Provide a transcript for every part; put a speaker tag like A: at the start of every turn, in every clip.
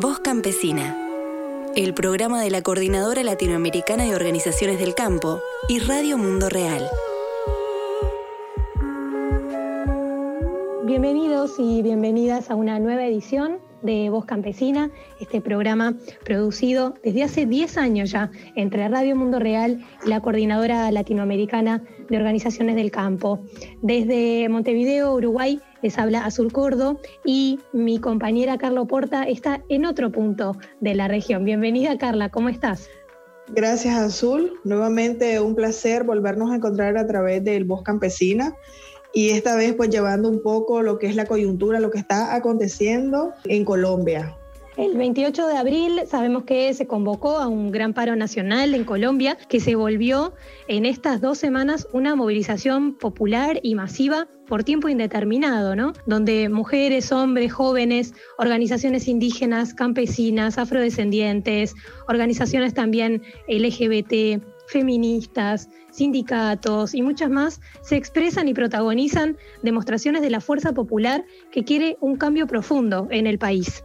A: Voz Campesina, el programa de la Coordinadora Latinoamericana de Organizaciones del Campo y Radio Mundo Real.
B: Bienvenidos y bienvenidas a una nueva edición de Voz Campesina, este programa producido desde hace 10 años ya entre Radio Mundo Real y la Coordinadora Latinoamericana de Organizaciones del Campo. Desde Montevideo, Uruguay, les habla Azul Cordo y mi compañera Carla Porta está en otro punto de la región. Bienvenida Carla, ¿cómo estás?
C: Gracias Azul, nuevamente un placer volvernos a encontrar a través del Voz Campesina y esta vez pues llevando un poco lo que es la coyuntura, lo que está aconteciendo en Colombia.
B: El 28 de abril sabemos que se convocó a un gran paro nacional en Colombia que se volvió en estas dos semanas una movilización popular y masiva por tiempo indeterminado, ¿no? Donde mujeres, hombres, jóvenes, organizaciones indígenas, campesinas, afrodescendientes, organizaciones también LGBT, feministas, sindicatos y muchas más se expresan y protagonizan demostraciones de la fuerza popular que quiere un cambio profundo en el país.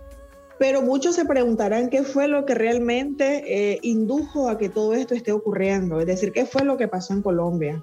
C: Pero muchos se preguntarán qué fue lo que realmente eh, indujo a que todo esto esté ocurriendo, es decir, qué fue lo que pasó en Colombia.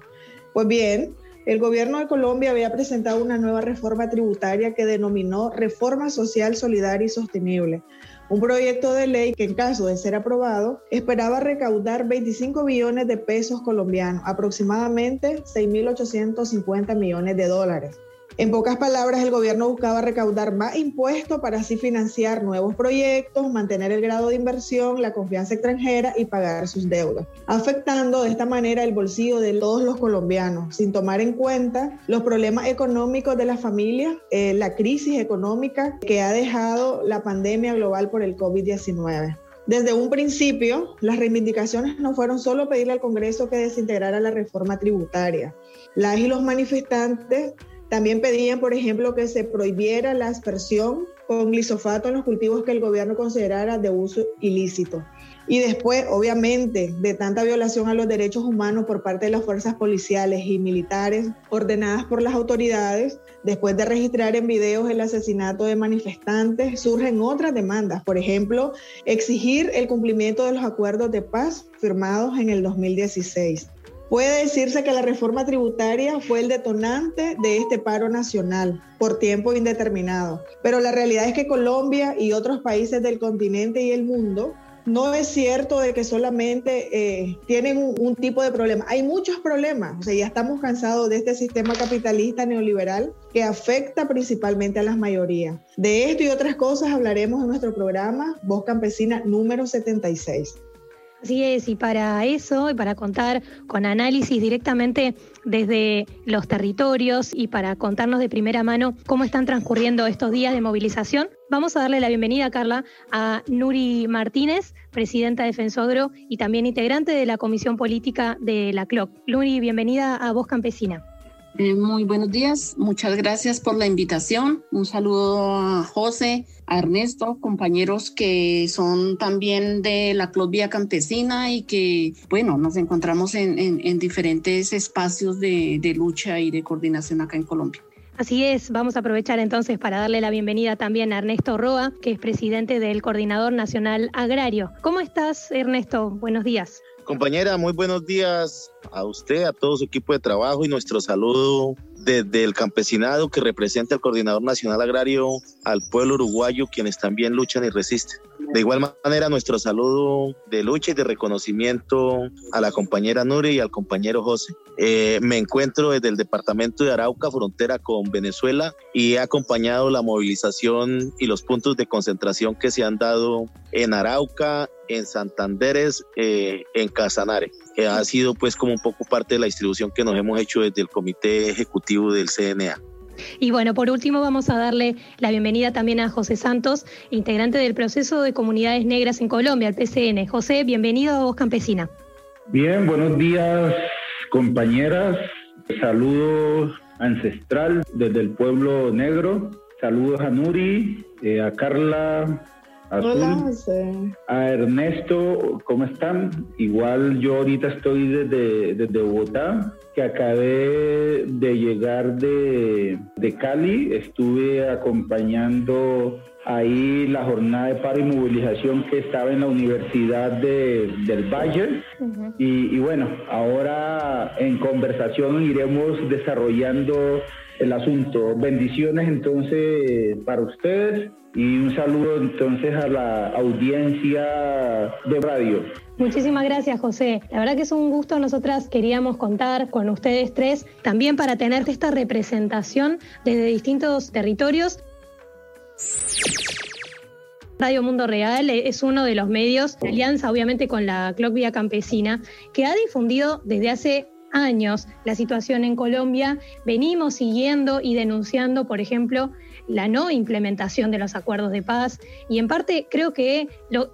C: Pues bien, el gobierno de Colombia había presentado una nueva reforma tributaria que denominó Reforma Social Solidaria y Sostenible, un proyecto de ley que en caso de ser aprobado esperaba recaudar 25 billones de pesos colombianos, aproximadamente 6.850 millones de dólares. En pocas palabras, el gobierno buscaba recaudar más impuestos para así financiar nuevos proyectos, mantener el grado de inversión, la confianza extranjera y pagar sus deudas, afectando de esta manera el bolsillo de todos los colombianos, sin tomar en cuenta los problemas económicos de las familias, eh, la crisis económica que ha dejado la pandemia global por el COVID-19. Desde un principio, las reivindicaciones no fueron solo pedirle al Congreso que desintegrara la reforma tributaria. Las y los manifestantes también pedían, por ejemplo, que se prohibiera la aspersión con glisofato en los cultivos que el gobierno considerara de uso ilícito. Y después, obviamente, de tanta violación a los derechos humanos por parte de las fuerzas policiales y militares ordenadas por las autoridades, después de registrar en videos el asesinato de manifestantes, surgen otras demandas. Por ejemplo, exigir el cumplimiento de los acuerdos de paz firmados en el 2016. Puede decirse que la reforma tributaria fue el detonante de este paro nacional por tiempo indeterminado, pero la realidad es que Colombia y otros países del continente y el mundo no es cierto de que solamente eh, tienen un, tipo de problema. Hay muchos problemas. O sea, ya estamos cansados de este sistema capitalista neoliberal que afecta principalmente a las mayorías. De esto y otras cosas hablaremos en nuestro programa Voz Campesina número 76.
B: Así es, y para eso, y para contar con análisis directamente desde los territorios y para contarnos de primera mano cómo están transcurriendo estos días de movilización, vamos a darle la bienvenida, Carla, a Nuri Martínez, presidenta de Fensogro y también integrante de la Comisión Política de la CLOC. Nuri, bienvenida a Voz Campesina.
D: Eh, muy buenos días, muchas gracias por la invitación. Un saludo a José, a Ernesto, compañeros que son también de la Club Vía Campesina y que, bueno, nos encontramos en, diferentes espacios de, de lucha y de coordinación acá en Colombia.
B: Así es, vamos a aprovechar entonces para darle la bienvenida también a Ernesto Roa, que es presidente del Coordinador Nacional Agrario. ¿Cómo estás, Ernesto? Buenos días.
E: Compañera, muy buenos días a usted, a todo su equipo de trabajo y nuestro saludo desde el campesinado que representa al Coordinador Nacional Agrario al pueblo uruguayo, quienes también luchan y resisten. De igual manera, nuestro saludo de lucha y de reconocimiento a la compañera Nuri y al compañero José. Eh, me encuentro desde el departamento de Arauca, frontera con Venezuela, y he acompañado la movilización y los puntos de concentración que se han dado en Arauca, en Santanderes, eh, en Casanare, que ha sido pues como un poco parte de la distribución que nos hemos hecho desde el Comité Ejecutivo del CNA.
B: Y bueno, por último vamos a darle la bienvenida también a José Santos, integrante del proceso de comunidades negras en Colombia, el PCN. José, bienvenido a Voz Campesina.
F: Bien, buenos días compañeras. Saludos ancestral desde el pueblo negro. Saludos a Nuri, eh, a Carla,
C: Hola,
F: A Ernesto, ¿cómo están? Igual yo ahorita estoy desde, desde Bogotá, que acabé de llegar de, de Cali. Estuve acompañando ahí la jornada de paro y movilización que estaba en la Universidad de, del Valle. y, y, bueno, ahora en conversación iremos desarrollando el asunto. Bendiciones entonces para ustedes y un saludo entonces a la audiencia de radio.
B: Muchísimas gracias, José. La verdad que es un gusto. Nosotras queríamos contar con ustedes tres también para tener esta representación desde distintos territorios. Radio Mundo Real es uno de los medios, alianza obviamente con la Clock Vía Campesina, que ha difundido desde hace años la situación en Colombia. Venimos siguiendo y denunciando, por ejemplo, la no implementación de los acuerdos de paz y en parte creo que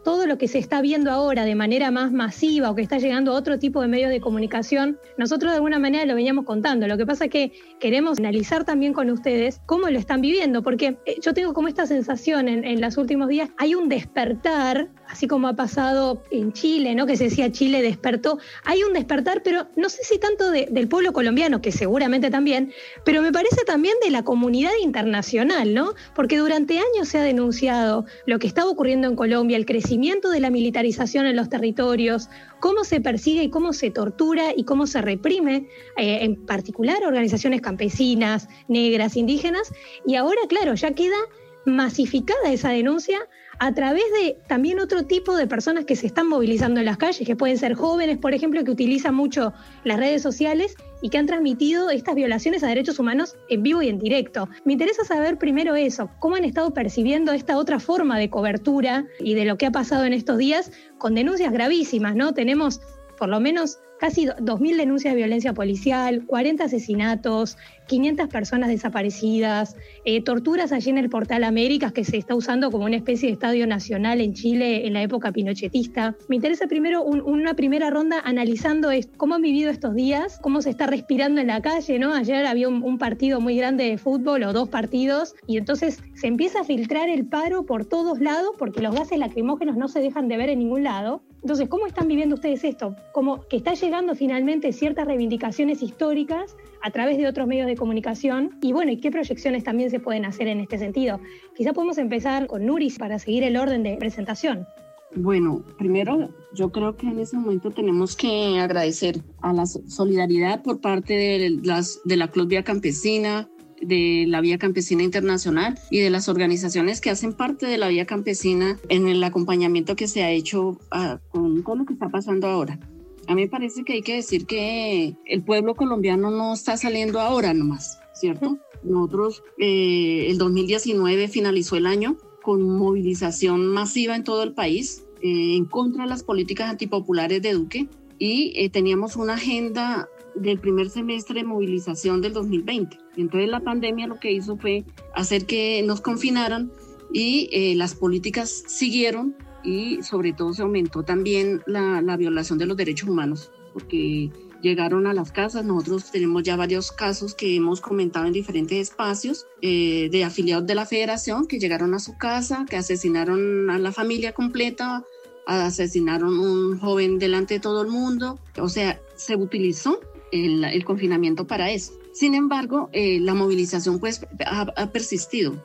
B: todo lo que se está viendo ahora de manera más masiva o que está llegando a otro tipo de medios de comunicación, nosotros de alguna manera lo veníamos contando. Lo que pasa es que queremos analizar también con ustedes cómo lo están viviendo, porque eh, yo tengo como esta sensación en, en los últimos días, hay un despertar, así como ha pasado en Chile, ¿no? que se decía Chile despertó, hay un despertar, pero no sé si tanto del pueblo colombiano, que seguramente también, pero me parece también de la comunidad internacional. ¿no? Porque durante años se ha denunciado lo que estaba ocurriendo en Colombia, el crecimiento de la militarización en los territorios, cómo se persigue y cómo se tortura y cómo se reprime, eh, en particular organizaciones campesinas, negras, indígenas, y ahora, claro, ya queda masificada esa denuncia a través de también otro tipo de personas que se están movilizando en las calles, que pueden ser jóvenes, por ejemplo, que utilizan mucho las redes sociales y que han transmitido estas violaciones a derechos humanos en vivo y en directo. Me interesa saber primero eso, cómo han estado percibiendo esta otra forma de cobertura y de lo que ha pasado en estos días con denuncias gravísimas, ¿no? Tenemos por lo menos casi 2.000 denuncias de violencia policial, 40 asesinatos, 500 personas desaparecidas, eh, torturas allí en el Portal Américas, que se está usando como una especie de estadio nacional en Chile en la época pinochetista. Me interesa primero una primera ronda analizando cómo han vivido estos días, cómo se está respirando en la calle, ¿no? Ayer había un, un partido muy grande de fútbol o dos partidos y entonces se empieza a filtrar el paro por todos lados porque los gases lacrimógenos no se dejan de ver en ningún lado. Entonces, ¿cómo están viviendo ustedes esto? Como que está finalmente ciertas reivindicaciones históricas a través de otros medios de comunicación y bueno, ¿y qué proyecciones también se pueden hacer en este sentido? Quizá podemos empezar con Nuris para seguir el orden de presentación.
D: Bueno, primero yo creo que en ese momento tenemos que agradecer a la solidaridad por parte de, las, de la Club Vía Campesina, de la Vía Campesina Internacional y de las organizaciones que hacen parte de la Vía Campesina en el acompañamiento que se ha hecho ah, con, con lo que está pasando ahora. A mí parece que hay que decir que el pueblo colombiano no está saliendo ahora nomás, ¿cierto? Nosotros, eh, el 2019 finalizó el año con movilización masiva en todo el país eh, en contra de las políticas antipopulares de Duque y eh, teníamos una agenda del primer semestre de movilización del 2020. Entonces la pandemia lo que hizo fue hacer que nos confinaran y las políticas siguieron y sobre todo se aumentó también la, la, violación de los derechos humanos, porque llegaron a las casas. Nosotros tenemos ya varios casos que hemos comentado en diferentes espacios eh, de afiliados de la federación que llegaron a su casa, que asesinaron a la familia completa, asesinaron un joven delante de todo el mundo. O sea, se utilizó el, confinamiento para eso. Sin embargo, eh, la movilización pues ha, persistido.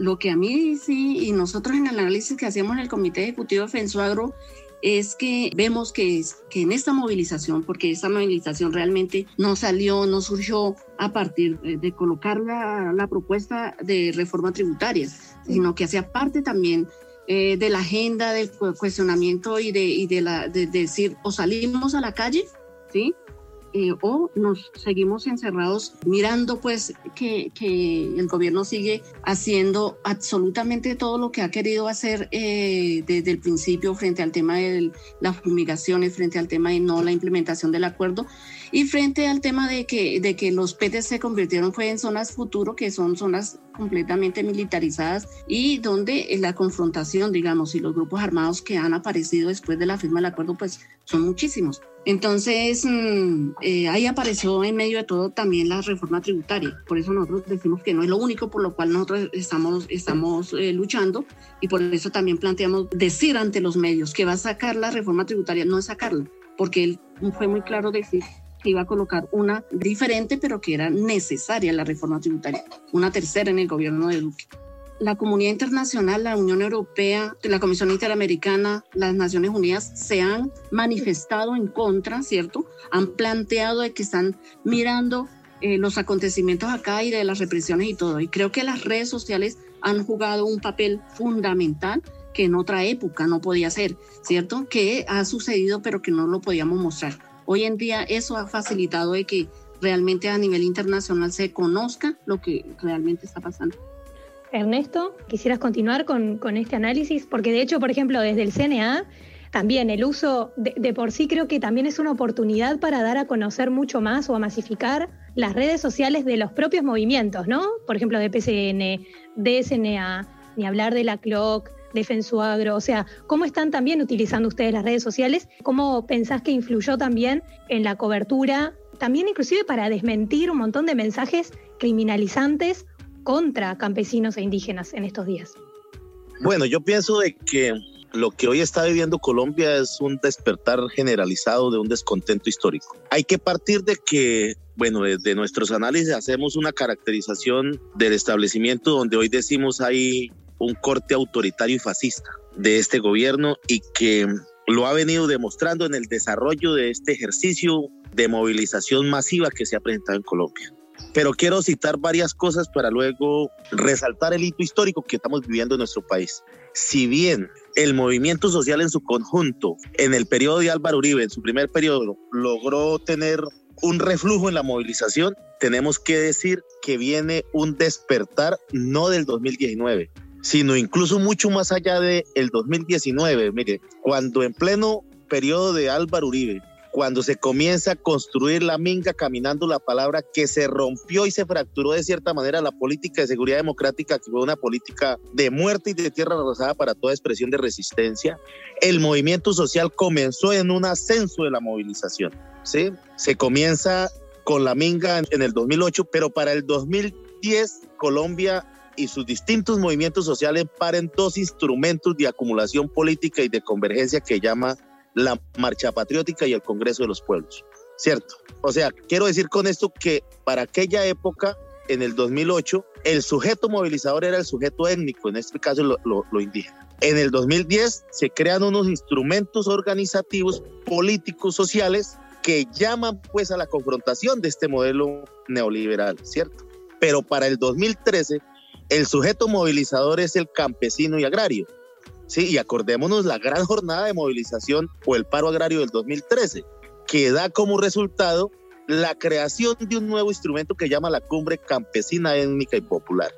D: Lo que a mí sí, y nosotros en el análisis que hacemos en el Comité Ejecutivo de Fensuagro, es que vemos que, que en esta movilización, porque esta movilización realmente no salió, no surgió a partir de, colocar la, la, propuesta de reforma tributaria, sino que hacía parte también eh, de la agenda del cuestionamiento y de, y de, la, de decir o salimos a la calle, ¿sí? Eh, o nos seguimos encerrados mirando pues que, el gobierno sigue haciendo absolutamente todo lo que ha querido hacer eh, desde el principio frente al tema de las fumigaciones, frente al tema de no la implementación del acuerdo y frente al tema de que, de que los PETES se convirtieron fue en zonas futuro, que son zonas completamente militarizadas y donde la confrontación, digamos, y los grupos armados que han aparecido después de la firma del acuerdo, pues son muchísimos. Entonces, mm, eh, ahí apareció en medio de todo también la reforma tributaria. Por eso nosotros decimos que no es lo único por lo cual nosotros estamos, estamos eh, luchando y por eso también planteamos decir ante los medios que va a sacar la reforma tributaria, no es sacarla, porque él fue muy claro decir que iba a colocar una diferente, pero que era necesaria la reforma tributaria, una tercera en el gobierno de Duque. La comunidad internacional, la Unión Europea, la Comisión Interamericana, las Naciones Unidas se han manifestado en contra, ¿cierto? Han planteado de que están mirando eh, los acontecimientos acá y de las represiones y todo. Y creo que las redes sociales han jugado un papel fundamental que en otra época no podía ser, ¿cierto? Que ha sucedido pero que no lo podíamos mostrar. Hoy en día eso ha facilitado de que realmente a nivel internacional se conozca lo que realmente está pasando.
B: Ernesto, ¿quisieras continuar con, con este análisis? Porque de hecho, por ejemplo, desde el CNA, también el uso de, de, por sí creo que también es una oportunidad para dar a conocer mucho más o a masificar las redes sociales de los propios movimientos, ¿no? Por ejemplo, de PCN, de SNA, ni hablar de la CLOC, Defensuagro, o sea, ¿cómo están también utilizando ustedes las redes sociales? ¿Cómo pensás que influyó también en la cobertura, también inclusive para desmentir un montón de mensajes criminalizantes contra campesinos e indígenas en estos días?
E: Bueno, yo pienso de que lo que hoy está viviendo Colombia es un despertar generalizado de un descontento histórico. Hay que partir de que, bueno, desde nuestros análisis hacemos una caracterización del establecimiento donde hoy decimos hay un corte autoritario y fascista de este gobierno y que lo ha venido demostrando en el desarrollo de este ejercicio de movilización masiva que se ha presentado en Colombia. Pero quiero citar varias cosas para luego resaltar el hito histórico que estamos viviendo en nuestro país. Si bien el movimiento social en su conjunto, en el periodo de Álvaro Uribe, en su primer periodo, logró tener un reflujo en la movilización, tenemos que decir que viene un despertar no del 2019, sino incluso mucho más allá del el 2019. Mire, cuando en pleno periodo de Álvaro Uribe, cuando se comienza a construir la minga caminando la palabra que se rompió y se fracturó de cierta manera la política de seguridad democrática, que fue una política de muerte y de tierra rosada para toda expresión de resistencia, el movimiento social comenzó en un ascenso de la movilización. ¿sí? Se comienza con la minga en el 2008, pero para el 2010 Colombia y sus distintos movimientos sociales paren dos instrumentos de acumulación política y de convergencia que llama la Marcha Patriótica y el Congreso de los Pueblos, ¿cierto? O sea, quiero decir con esto que para aquella época, en el 2008, el sujeto movilizador era el sujeto étnico, en este caso lo, indígena. En el 2010 se crean unos instrumentos organizativos, políticos, sociales, que llaman pues a la confrontación de este modelo neoliberal, ¿cierto? Pero para el 2013 el sujeto movilizador es el campesino y agrario. Sí, y acordémonos la gran jornada de movilización o el paro agrario del 2013, que da como resultado la creación de un nuevo instrumento que llama la Cumbre Campesina Étnica y Popular.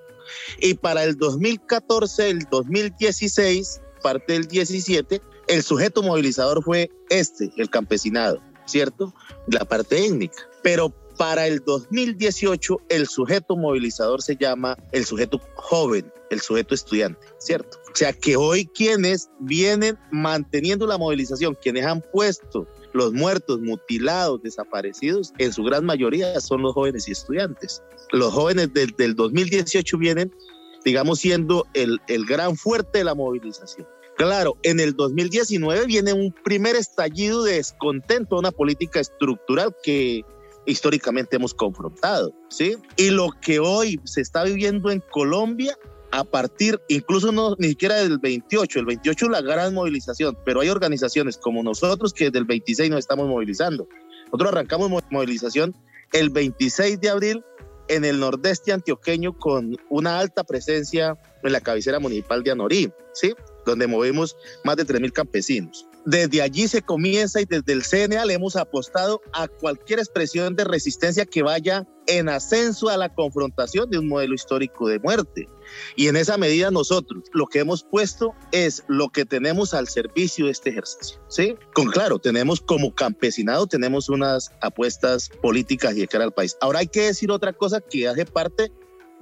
E: Y para el 2014, el 2016, parte del 17, el sujeto movilizador fue este, el campesinado, ¿cierto? La parte étnica. Pero para el 2018, el sujeto movilizador se llama el sujeto joven, el sujeto estudiante, ¿cierto? O sea que hoy quienes vienen manteniendo la movilización, quienes han puesto los muertos, mutilados, desaparecidos, en su gran mayoría son los jóvenes y estudiantes. Los jóvenes del, del 2018 vienen, digamos, siendo el, el gran fuerte de la movilización. Claro, en el 2019 viene un primer estallido de descontento, una política estructural que históricamente hemos confrontado, ¿sí? Y lo que hoy se está viviendo en Colombia a partir, incluso no ni siquiera del 28, el 28 es la gran movilización, pero hay organizaciones como nosotros que desde el 26 nos estamos movilizando. Nosotros arrancamos movilización el 26 de abril en el nordeste antioqueño con una alta presencia en la cabecera municipal de Anorí, ¿sí? Donde movimos más de 3.000 campesinos. Desde allí se comienza y desde el CNA le hemos apostado a cualquier expresión de resistencia que vaya en ascenso a la confrontación de un modelo histórico de muerte. Y en esa medida nosotros lo que hemos puesto es lo que tenemos al servicio de este ejercicio. ¿sí? Con claro, tenemos como campesinado, tenemos unas apuestas políticas y de cara al país. Ahora hay que decir otra cosa que hace parte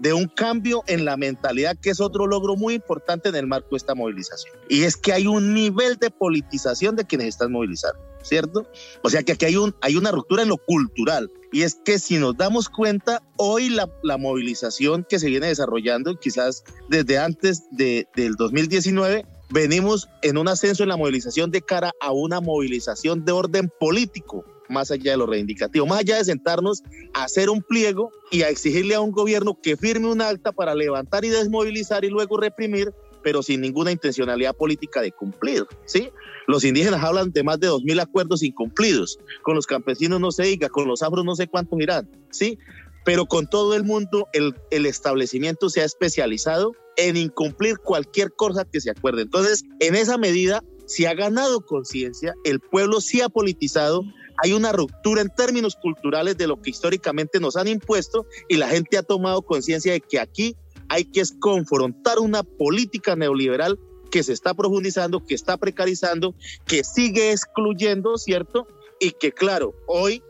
E: de un cambio en la mentalidad, que es otro logro muy importante en el marco de esta movilización. Y es que hay un nivel de politización de quienes están movilizando, ¿cierto? O sea que aquí hay, un, hay una ruptura en lo cultural. Y es que si nos damos cuenta, hoy la, la movilización que se viene desarrollando, quizás desde antes de, del 2019, venimos en un ascenso en la movilización de cara a una movilización de orden político más allá de lo reivindicativo, más allá de sentarnos a hacer un pliego y a exigirle a un gobierno que firme un acta para levantar y desmovilizar y luego reprimir, pero sin ninguna intencionalidad política de cumplir, ¿sí? Los indígenas hablan de más de 2.000 acuerdos incumplidos, con los campesinos no se diga, con los afros no sé cuántos irán, ¿sí? Pero con todo el mundo el, el establecimiento se ha especializado en incumplir cualquier cosa que se acuerde. Entonces, en esa medida, se ha ganado conciencia, el pueblo sí ha politizado, hay una ruptura en términos culturales de lo que históricamente nos han impuesto y la gente ha tomado conciencia de que aquí hay que confrontar una política neoliberal que se está profundizando, que está precarizando, que sigue excluyendo, ¿cierto? Y que claro, hoy,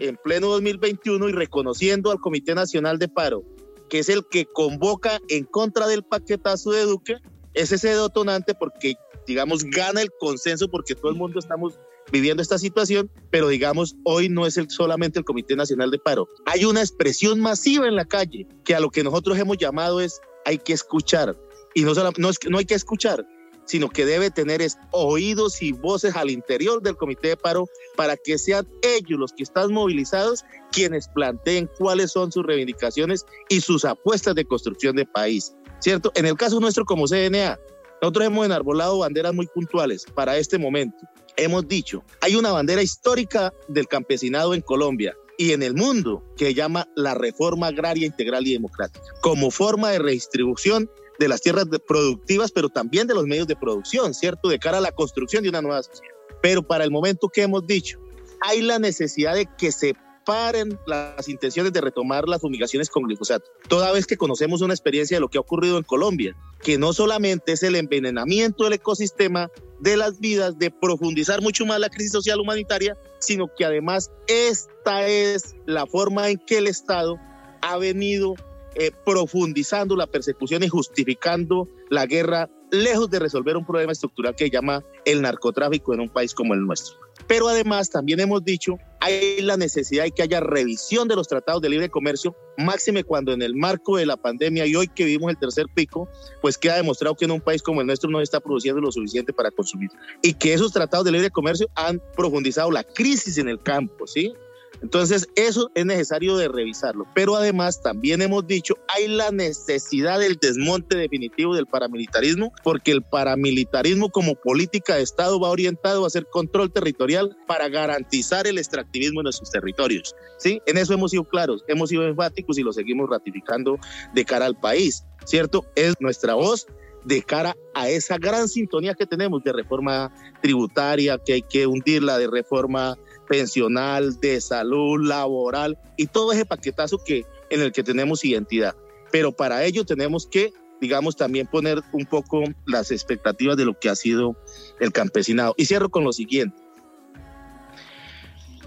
E: en pleno 2021 y reconociendo al Comité Nacional de Paro, que es el que convoca en contra del paquetazo de Duque, es ese detonante porque digamos, gana el consenso porque todo el mundo estamos viviendo esta situación, pero digamos, hoy no es el, solamente el Comité Nacional de Paro. Hay una expresión masiva en la calle que a lo que nosotros hemos llamado es hay que escuchar. Y no, solo, no, es, no hay que escuchar, sino que debe tener es, oídos y voces al interior del Comité de Paro para que sean ellos los que están movilizados quienes planteen cuáles son sus reivindicaciones y sus apuestas de construcción de país. ¿Cierto? En el caso nuestro como CNA, nosotros hemos enarbolado banderas muy puntuales para este momento. Hemos dicho, hay una bandera histórica del campesinado en Colombia y en el mundo que llama la reforma agraria integral y democrática, como forma de redistribución de las tierras productivas, pero también de los medios de producción, ¿cierto? De cara a la construcción de una nueva sociedad. Pero para el momento que hemos dicho, hay la necesidad de que se paren las intenciones de retomar las fumigaciones con glifosato, toda vez que conocemos una experiencia de lo que ha ocurrido en Colombia, que no solamente es el envenenamiento del ecosistema, de las vidas, de profundizar mucho más la crisis social humanitaria, sino que además esta es la forma en que el Estado ha venido eh, profundizando la persecución y justificando la guerra, lejos de resolver un problema estructural que llama el narcotráfico en un país como el nuestro. Pero además también hemos dicho, hay la necesidad de que haya revisión de los tratados de libre comercio, máxime cuando en el marco de la pandemia y hoy que vivimos el tercer pico, pues queda demostrado que en un país como el nuestro no está produciendo lo suficiente para consumir. Y que esos tratados de libre comercio han profundizado la crisis en el campo, ¿sí? Entonces, eso es necesario de revisarlo. Pero además, también hemos dicho, hay la necesidad del desmonte definitivo del paramilitarismo, porque el paramilitarismo como política de Estado va orientado a hacer control territorial para garantizar el extractivismo en nuestros territorios. ¿sí? En eso hemos sido claros, hemos sido enfáticos y lo seguimos ratificando de cara al país, ¿cierto? Es nuestra voz de cara a esa gran sintonía que tenemos de reforma tributaria, que hay que hundirla, de reforma pensional, de salud, laboral y todo ese paquetazo que, en el que tenemos identidad. Pero para ello tenemos que, digamos, también poner un poco las expectativas de lo que ha sido el campesinado. Y cierro con lo siguiente.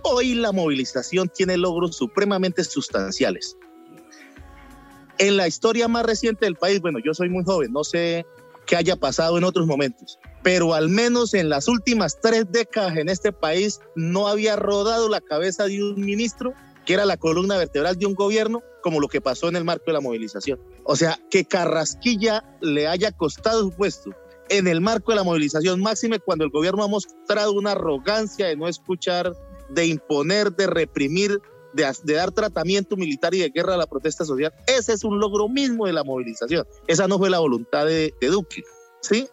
E: Hoy la movilización tiene logros supremamente sustanciales. En la historia más reciente del país, bueno, yo soy muy joven, no sé qué haya pasado en otros momentos, pero al menos en las últimas tres décadas en este país no había rodado la cabeza de un ministro que era la columna vertebral de un gobierno, como lo que pasó en el marco de la movilización. O sea, que Carrasquilla le haya costado su puesto en el marco de la movilización, máxime cuando el gobierno ha mostrado una arrogancia de no escuchar, de imponer, de reprimir, de, dar tratamiento militar y de guerra a la protesta social. Ese es un logro mismo de la movilización. Esa no fue la voluntad de, de Duque. ¿sí?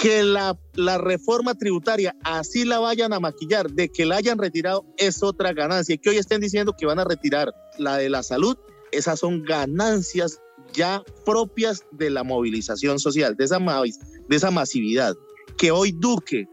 E: Que la, la, reforma tributaria así la vayan a maquillar, de que la hayan retirado es otra ganancia. Y que hoy estén diciendo que van a retirar la de la salud, esas son ganancias ya propias de la movilización social, de esa, de esa masividad. Que hoy Duque,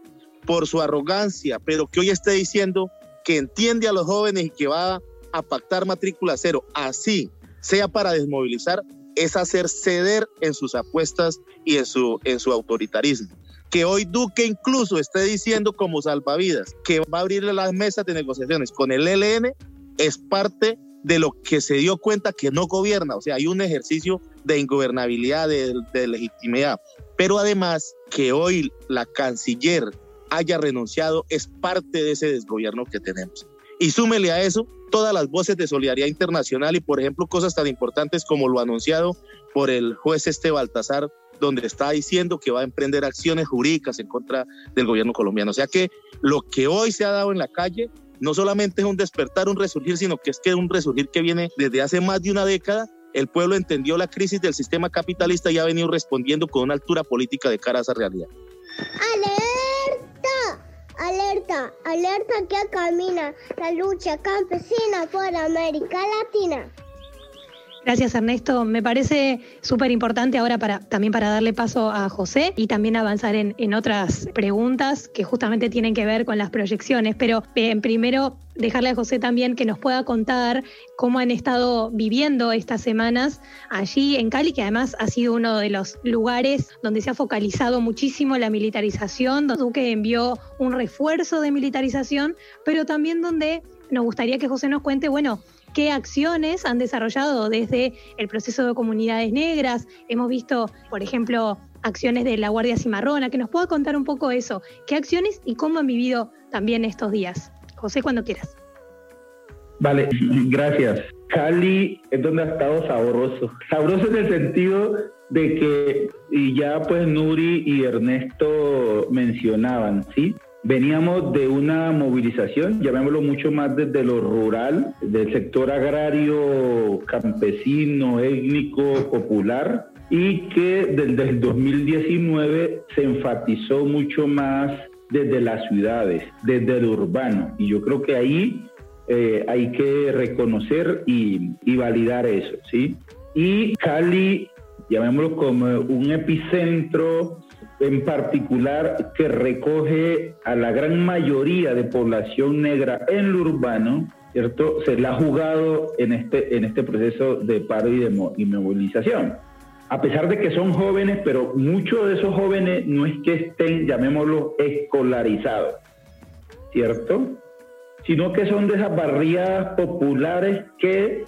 E: por su arrogancia, pero que hoy esté diciendo que entiende a los jóvenes y que va a pactar matrícula cero, así sea para desmovilizar, es hacer ceder en sus apuestas y en su, en su autoritarismo. Que hoy Duque incluso esté diciendo como salvavidas que va a abrirle las mesas de negociaciones con el ELN es parte de lo que se dio cuenta que no gobierna. O sea, hay un ejercicio de ingobernabilidad, de, de legitimidad. Pero además que hoy la canciller haya renunciado es parte de ese desgobierno que tenemos. Y súmele a eso todas las voces de solidaridad internacional y, por ejemplo, cosas tan importantes como lo anunciado por el juez este Baltasar, donde está diciendo que va a emprender acciones jurídicas en contra del gobierno colombiano. O sea que lo que hoy se ha dado en la calle no solamente es un despertar, un resurgir, sino que es que es un resurgir que viene desde hace más de una década. El pueblo entendió la crisis del sistema capitalista y ha venido respondiendo con una altura política de cara a esa realidad.
G: ¡Alerta! ¡Alerta! ¡Alerta que camina la lucha campesina por América Latina!
B: Gracias Ernesto. Me parece súper importante ahora también para darle paso a José y también avanzar en, otras preguntas que justamente tienen que ver con las proyecciones. Pero primero dejarle a José también que nos pueda contar cómo han estado viviendo estas semanas allí en Cali, que además ha sido uno de los lugares donde se ha focalizado muchísimo la militarización, donde Duque envió un refuerzo de militarización, pero también donde nos gustaría que José nos cuente, bueno, qué acciones han desarrollado desde el proceso de comunidades negras. Hemos visto, por ejemplo, acciones de la Guardia Cimarrona, que nos pueda contar un poco eso, qué acciones y cómo han vivido también estos días. José, cuando quieras.
F: Vale, gracias. Cali es donde ha estado sabroso. Sabroso en el sentido de que, y ya pues Nuri y Ernesto mencionaban, ¿sí? Veníamos de una movilización, llamémoslo mucho más desde lo rural, del sector agrario, campesino, étnico, popular, y que desde el 2019 se enfatizó mucho más desde las ciudades, desde el urbano. Y yo creo que ahí eh, hay que reconocer y, y validar eso, ¿sí? Y Cali, llamémoslo como un epicentro en particular que recoge a la gran mayoría de población negra en lo urbano, ¿cierto? Se la ha jugado en este, en este proceso de paro y de movilización. A pesar de que son jóvenes, pero muchos de esos jóvenes no es que estén, llamémoslo, escolarizados, ¿cierto? Sino que son de esas barriadas populares que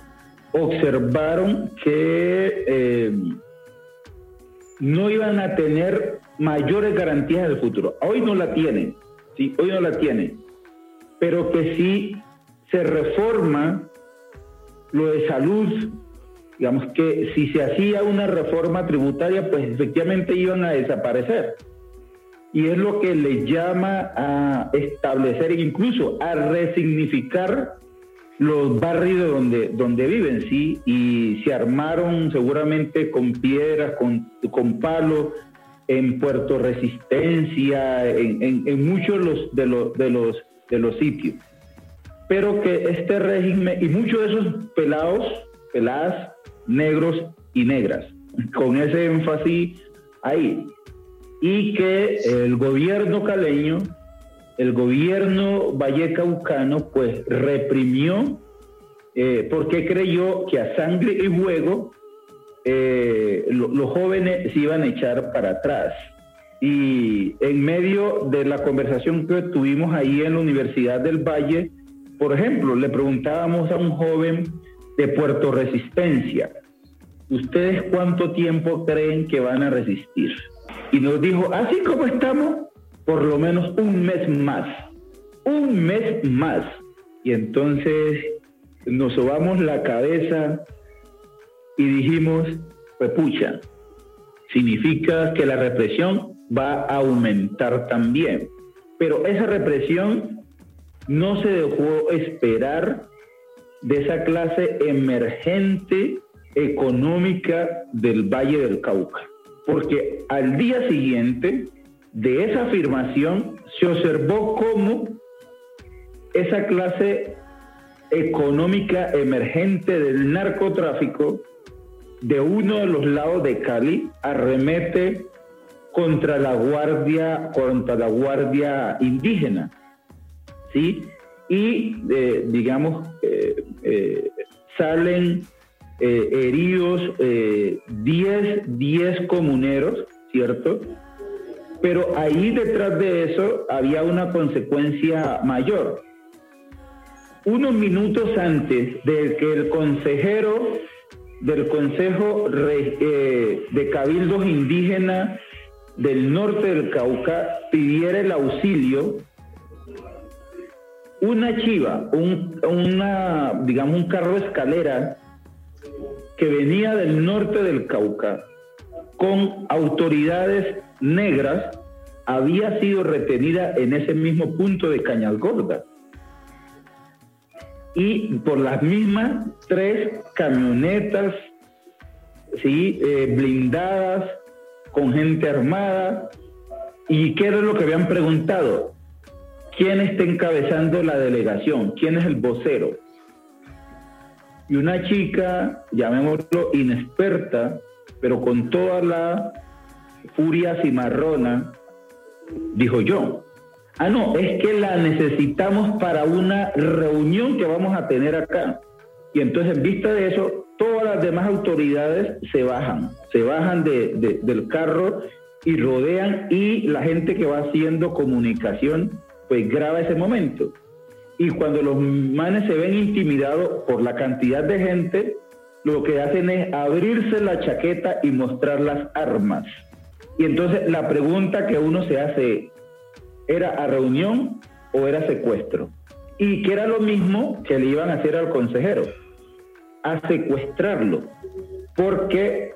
F: observaron que eh, no iban a tener mayores garantías del futuro. Hoy no la tienen, ¿sí? hoy no la tienen, pero que si se reforma lo de salud, digamos que si se hacía una reforma tributaria, pues efectivamente iban a desaparecer. Y es lo que le llama a establecer, incluso a resignificar los barrios donde, donde viven, ¿sí? Y se armaron seguramente con piedras, con, con palos, en Puerto Resistencia, en, muchos los, de, los, de, los, de los sitios. Pero que este régimen, y muchos de esos pelados, peladas, negros y negras, con ese énfasis ahí, y que el gobierno caleño, el gobierno vallecaucano, pues reprimió eh, porque creyó que a sangre y juego eh, los jóvenes se iban a echar para atrás. Y en medio de la conversación que tuvimos ahí en la Universidad del Valle, por ejemplo, le preguntábamos a un joven de Puerto Resistencia, ¿ustedes cuánto tiempo creen que van a resistir? Y nos dijo, así como estamos, por lo menos un mes más, un mes más. Y entonces nos sobamos la cabeza y dijimos, pues pucha, significa que la represión va a aumentar también. Pero esa represión no se dejó esperar de esa clase emergente económica del Valle del Cauca. Porque al día siguiente de esa afirmación se observó cómo esa clase económica emergente del narcotráfico de uno de los lados de Cali arremete contra la guardia, contra la guardia indígena, ¿sí? Y, eh, digamos, eh, eh, salen heridos 10 10 comuneros, ¿cierto? Pero ahí detrás de eso había una consecuencia mayor. Unos minutos antes de que el consejero del Consejo eh, de Cabildos Indígenas del norte del Cauca pidiera el auxilio, una chiva, un, una, digamos, un carro escalera que venía del norte del Cauca con autoridades negras había sido retenida en ese mismo punto de Cañas Gordas. Y por las mismas tres camionetas, ¿sí? Eh, blindadas, con gente armada. ¿Y qué era lo que habían preguntado? ¿Quién está encabezando la delegación? ¿Quién es el vocero? Y una chica, llamémoslo inexperta, pero con toda la furia cimarrona, dijo yo. Ah, no, es que la necesitamos para una reunión que vamos a tener acá. Y entonces, en vista de eso, todas las demás autoridades se bajan, se bajan del carro y rodean y la gente que va haciendo comunicación, pues graba ese momento. Y cuando los manes se ven intimidados por la cantidad de gente, lo que hacen es abrirse la chaqueta y mostrar las armas. Y entonces la pregunta que uno se hace, ¿era a reunión o era secuestro? Y que era lo mismo que le iban a hacer al consejero, a secuestrarlo, porque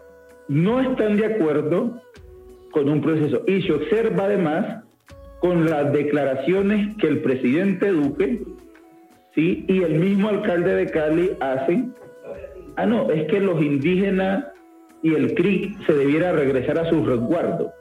F: no están de acuerdo con un proceso. Y se observa además con las declaraciones que el presidente Duque ¿sí? y el mismo alcalde de Cali hacen. Ah, no, es que los indígenas y el CRIC se debiera regresar a su resguardo.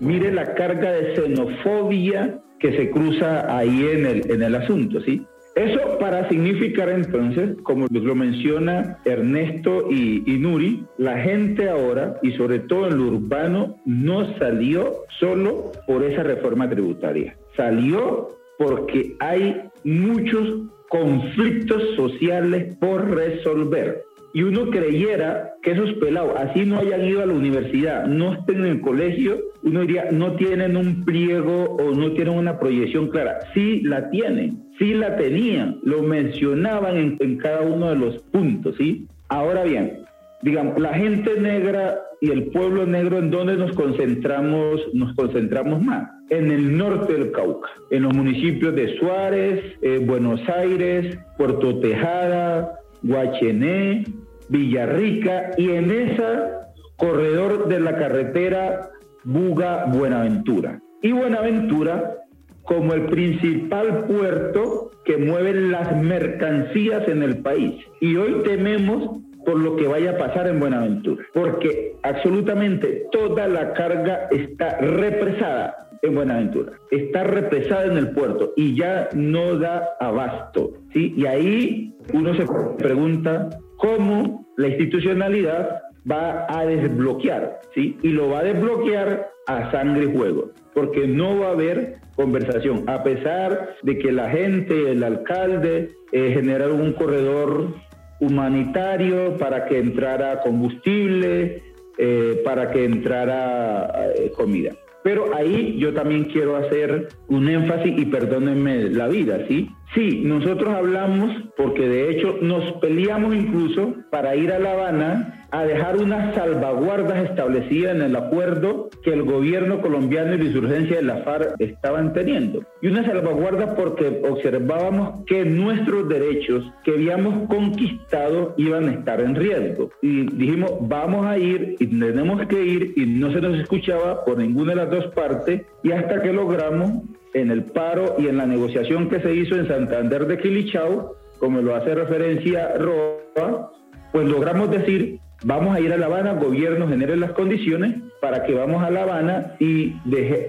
F: Mire la carga de xenofobia que se cruza ahí en el, en el asunto, ¿sí? Eso para significar entonces, como lo menciona Ernesto y, y, Nuri, la gente ahora, y sobre todo en lo urbano, no salió solo por esa reforma tributaria. Salió porque hay muchos conflictos sociales por resolver y uno creyera que esos pelados, así no hayan ido a la universidad, no estén en el colegio, uno diría, no tienen un pliego o no tienen una proyección clara. Sí la tienen, sí la tenían, lo mencionaban en, cada uno de los puntos, ¿sí? Ahora bien, digamos, la gente negra y el pueblo negro, ¿en dónde nos concentramos, nos concentramos más? En el norte del Cauca, en los municipios de Suárez, eh, Buenos Aires, Puerto Tejada, Guachené, Villarrica y en esa corredor de la carretera Buga-Buenaventura. Y Buenaventura como el principal puerto que mueve las mercancías en el país. Y hoy tememos por lo que vaya a pasar en Buenaventura, porque absolutamente toda la carga está represada en Buenaventura, está represada en el puerto y ya no da abasto, ¿sí? Y ahí uno se pregunta cómo la institucionalidad va a desbloquear, ¿sí? Y lo va a desbloquear a sangre y juego, porque no va a haber conversación, a pesar de que la gente, el alcalde, eh, generaron un corredor humanitario para que entrara combustible, eh, para que entrara eh, comida. Pero ahí yo también quiero hacer un énfasis y perdónenme la vida, ¿sí? Sí, nosotros hablamos porque de hecho nos peleamos incluso para ir a La Habana a dejar unas salvaguardas establecidas en el acuerdo que el gobierno colombiano y la insurgencia de la FARC estaban teniendo. Y una salvaguarda porque observábamos que nuestros derechos que habíamos conquistado iban a estar en riesgo. Y dijimos, vamos a ir y tenemos que ir y no se nos escuchaba por ninguna de las dos partes y hasta que logramos en el paro y en la negociación que se hizo en Santander de Quilichao, como lo hace referencia Roa, pues logramos decir, vamos a ir a La Habana, gobierno genere las condiciones para que vamos a La Habana y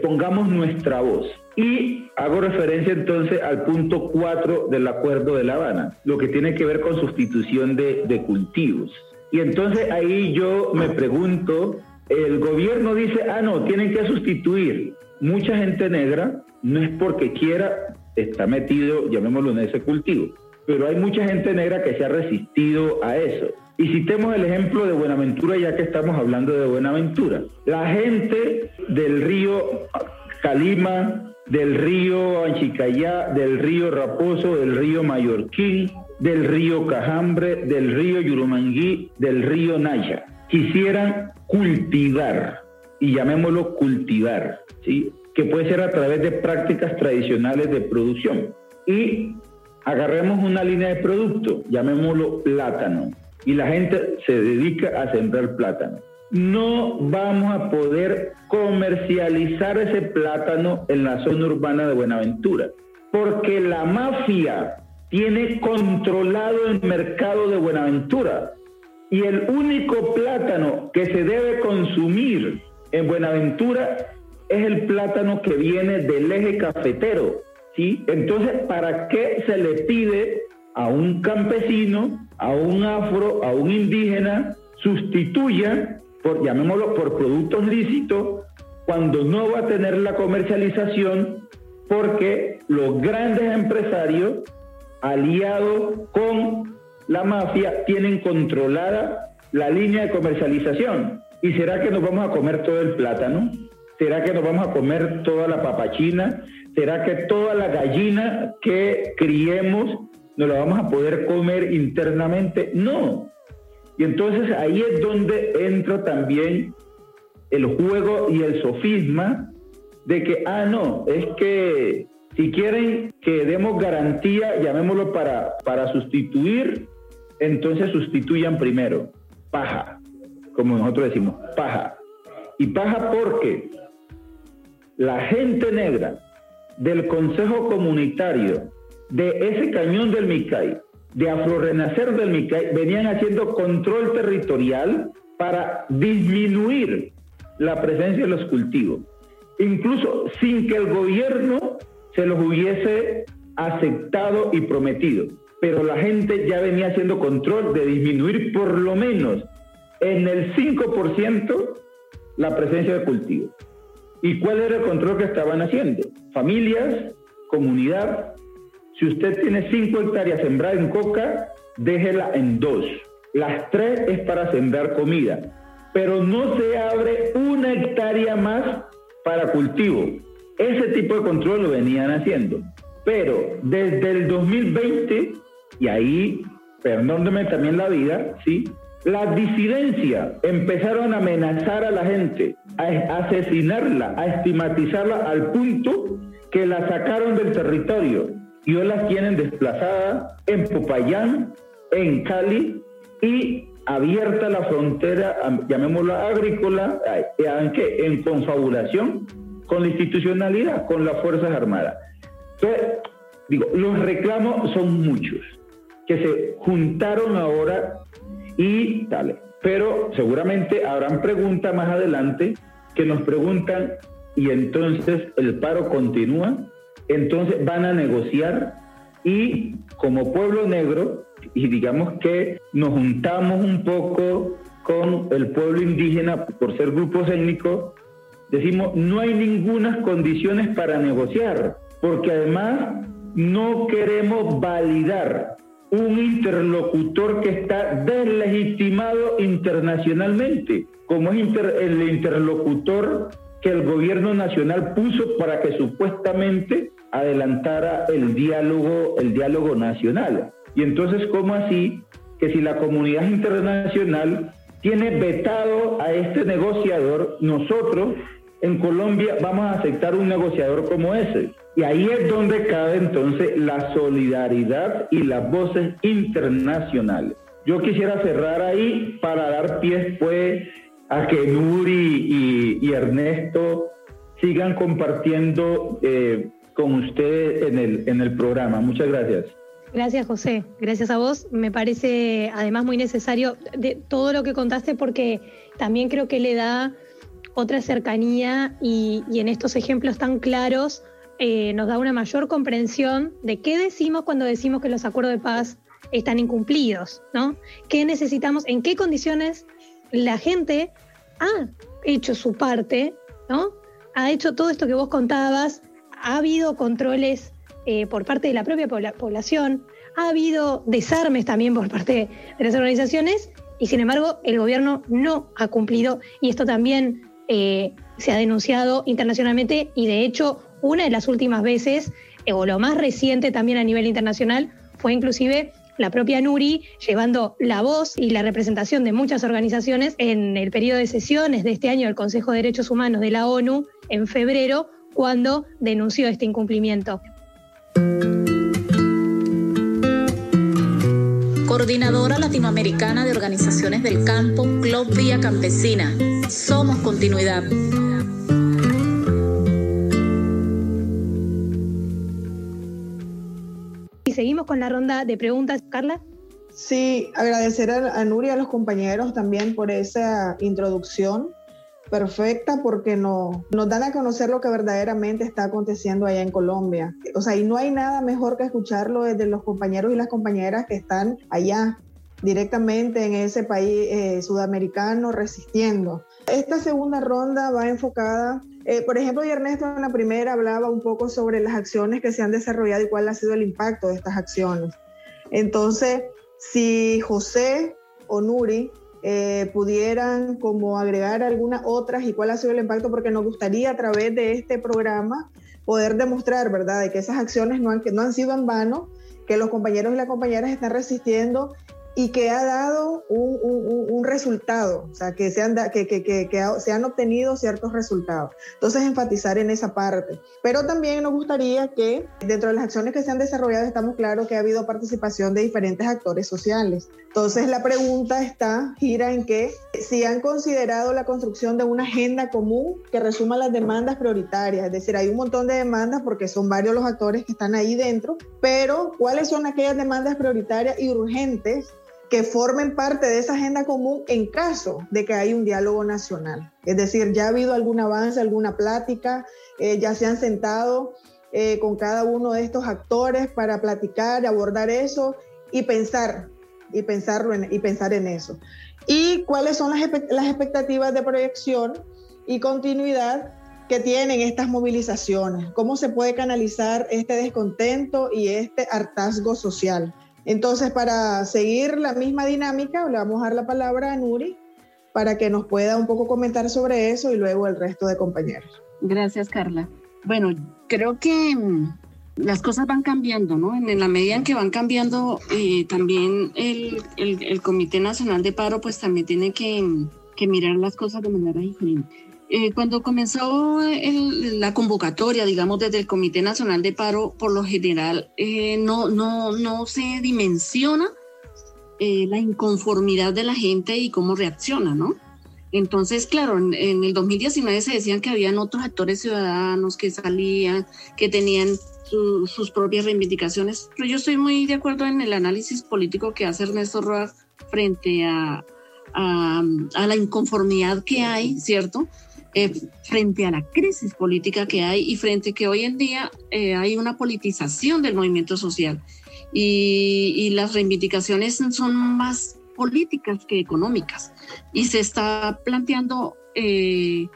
F: pongamos nuestra voz. Y hago referencia entonces al punto 4 del acuerdo de La Habana, lo que tiene que ver con sustitución de, de cultivos. Y entonces ahí yo me pregunto, el gobierno dice, ah, no, tienen que sustituir mucha gente negra, no es porque quiera, está metido, llamémoslo en ese cultivo, pero hay mucha gente negra que se ha resistido a eso. Y citemos el ejemplo de Buenaventura, ya que estamos hablando de Buenaventura. La gente del río Calima, del río Anchicayá, del río Raposo, del río Mallorquín, del río Cajambre, del río Yurumanguí, del río Naya, quisieran cultivar, y llamémoslo cultivar, ¿sí? que puede ser a través de prácticas tradicionales de producción. Y agarremos una línea de producto, llamémoslo plátano, y la gente se dedica a sembrar plátano. No vamos a poder comercializar ese plátano en la zona urbana de Buenaventura, porque la mafia tiene controlado el mercado de Buenaventura. Y el único plátano que se debe consumir en Buenaventura es el plátano que viene del eje cafetero. ¿sí? Entonces, ¿para qué se le pide a un campesino, a un afro, a un indígena, sustituya, por, llamémoslo, por productos lícitos, cuando no va a tener la comercialización, porque los grandes empresarios, aliados con la mafia, tienen controlada la línea de comercialización. ¿Y será que nos vamos a comer todo el plátano? ¿Será que nos vamos a comer toda la papachina? ¿Será que toda la gallina que criemos nos la vamos a poder comer internamente? No. Y entonces ahí es donde entra también el juego y el sofisma de que, ah, no, es que si quieren que demos garantía, llamémoslo para, para sustituir, entonces sustituyan primero. Paja, como nosotros decimos, paja. Y paja porque la gente negra del Consejo Comunitario de ese cañón del Micay, de Afrorenacer del Micay, venían haciendo control territorial para disminuir la presencia de los cultivos, incluso sin que el gobierno se los hubiese aceptado y prometido. Pero la gente ya venía haciendo control de disminuir por lo menos en el 5% la presencia de cultivos. ¿Y cuál era el control que estaban haciendo? Familias, comunidad. Si usted tiene 5 hectáreas sembradas en coca, déjela en dos. Las tres es para sembrar comida. Pero no se abre una hectárea más para cultivo. Ese tipo de control lo venían haciendo. Pero desde el 2020, y ahí, perdóneme también la vida, ¿sí? Las disidencias empezaron a amenazar a la gente, a asesinarla, a estigmatizarla al punto que la sacaron del territorio y hoy las tienen desplazada en Popayán, en Cali y abierta la frontera, llamémosla agrícola, aunque en confabulación con la institucionalidad, con las Fuerzas Armadas. Entonces, digo, los reclamos son muchos, que se juntaron ahora y tal. Pero seguramente habrán preguntas más adelante que nos preguntan, y entonces el paro continúa, entonces van a negociar y como pueblo negro, y digamos que nos juntamos un poco con el pueblo indígena por ser grupos étnicos, decimos no hay ninguna condiciones para negociar, porque además no queremos validar un interlocutor que está deslegitimado internacionalmente, como es el interlocutor que el gobierno nacional puso para que supuestamente adelantara el diálogo, el diálogo nacional. Y entonces, ¿cómo así que si la comunidad internacional tiene vetado a este negociador, nosotros en Colombia vamos a aceptar un negociador como ese? Y ahí es donde cabe entonces la solidaridad y las voces internacionales. Yo quisiera cerrar ahí para dar pie pues a que Nuri y, Ernesto sigan compartiendo eh, con ustedes en el, en el programa. Muchas gracias.
B: Gracias, José. Gracias a vos. Me parece además muy necesario de todo lo que contaste porque también creo que le da otra cercanía y, y en estos ejemplos tan claros eh, nos da una mayor comprensión de qué decimos cuando decimos que los acuerdos de paz están incumplidos, ¿no? ¿Qué necesitamos? ¿En qué condiciones la gente ha hecho su parte, ¿no? Ha hecho todo esto que vos contabas, ha habido controles eh, por parte de la propia población, ha habido desarmes también por parte de las organizaciones y sin embargo el gobierno no ha cumplido y esto también eh, se ha denunciado internacionalmente y de hecho una de las últimas veces, eh, o lo más reciente también a nivel internacional, fue inclusive la propia Nuri llevando la voz y la representación de muchas organizaciones en el periodo de sesiones de este año del Consejo de Derechos Humanos de la ONU en febrero, cuando denunció este incumplimiento.
A: Coordinadora Latinoamericana de Organizaciones del Campo, Club Vía Campesina. Somos continuidad.
B: seguimos vamos con la ronda de preguntas, Carla.
C: Sí, agradecer a, a Nuria y a los compañeros también por esa introducción perfecta porque no, nos dan a conocer lo que verdaderamente está aconteciendo allá en Colombia. O sea, y no hay nada mejor que escucharlo desde los compañeros y las compañeras que están allá directamente en ese país eh, sudamericano resistiendo. Esta segunda ronda va enfocada, eh, por ejemplo, y Ernesto en la primera hablaba un poco sobre las acciones que se han desarrollado y cuál ha sido el impacto de estas acciones. Entonces, si José o Nuri eh, pudieran como agregar algunas otras y cuál ha sido el impacto, porque nos gustaría a través de este programa poder demostrar, ¿verdad?, de que esas acciones no han, no han sido en vano, que los compañeros y las compañeras están resistiendo y que ha dado un, resultado, o sea, que se, han que, que, que, se han obtenido ciertos resultados. Entonces, enfatizar en esa parte. Pero también nos gustaría que dentro de las acciones que se han desarrollado, estamos claros que ha habido participación de diferentes actores sociales. Entonces, la pregunta está, gira en que si han considerado la construcción de una agenda común que resuma las demandas prioritarias, es decir, hay un montón de demandas porque son varios los actores que están ahí dentro, pero ¿cuáles son aquellas demandas prioritarias y urgentes que formen parte de esa agenda común en caso de que haya un diálogo nacional. Es decir, ya ha habido algún avance, alguna plática, eh, ya se han sentado eh, con cada uno de estos actores para platicar, abordar eso y pensar, y, pensarlo y pensar en eso. ¿Y cuáles son las expectativas de proyección y continuidad que tienen estas movilizaciones? ¿Cómo se puede canalizar este descontento y este hartazgo social? Entonces, para seguir la misma dinámica, le vamos a dar la palabra a Nuri para que nos pueda un poco comentar sobre eso y luego el resto de compañeros.
D: Gracias, Carla. Bueno, creo que mm, las cosas van cambiando, ¿no? En, la medida en que van cambiando, eh, también el, el, Comité Nacional de Paro, pues también tiene que, que mirar las cosas de manera diferente. Eh, cuando comenzó la convocatoria, digamos, desde el Comité Nacional de Paro, por lo general eh, no, no, no se dimensiona eh, la inconformidad de la gente y cómo reacciona, ¿no? Entonces, claro, en, el 2019 se decían que habían otros actores ciudadanos que salían, que tenían sus propias reivindicaciones, pero yo estoy muy de acuerdo en el análisis político que hace Ernesto Roa frente a, a, a la inconformidad que hay, ¿cierto? Eh, frente a la crisis política que hay y frente que hoy en día eh, hay una politización del movimiento social. Y, las reivindicaciones son más políticas que económicas. Y se está planteando eh,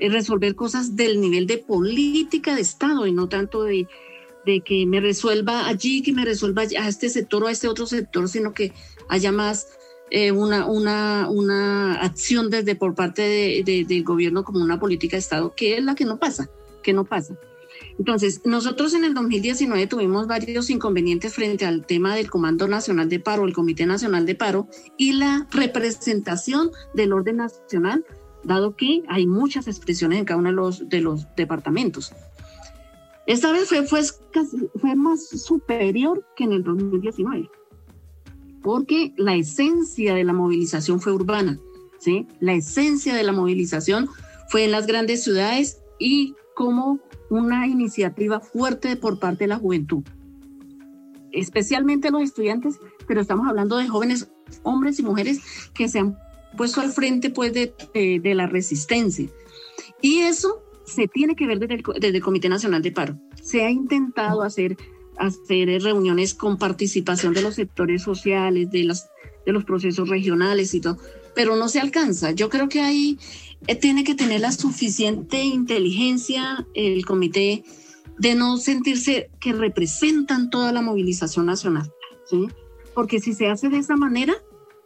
D: resolver cosas del nivel de política de Estado y no tanto de, de que me resuelva allí, que me resuelva a este sector o a este otro sector, sino que haya más eh, una, una, una acción desde por parte de, del gobierno como una política de Estado, que es la que no pasa, que no pasa. Entonces, nosotros en el 2019 tuvimos varios inconvenientes frente al tema del Comando Nacional de Paro, el Comité Nacional de Paro y la representación del orden nacional, dado que hay muchas expresiones en cada uno de los, de los departamentos. Esta vez fue, fue, fue más superior que en el 2019 porque la esencia de la movilización fue urbana, ¿sí? La esencia de la movilización fue en las grandes ciudades y como una iniciativa fuerte por parte de la juventud, especialmente los estudiantes, pero estamos hablando de jóvenes hombres y mujeres que se han puesto al frente pues de, de, la resistencia. Y eso se tiene que ver desde el, desde el Comité Nacional de Paro. Se ha intentado hacer hacer reuniones con participación de los sectores sociales, de, las, de los procesos regionales y todo, pero no se alcanza. Yo creo que ahí eh, tiene que tener la suficiente inteligencia el comité de no sentirse que representan toda la movilización nacional, ¿sí? Porque si se hace de esa manera,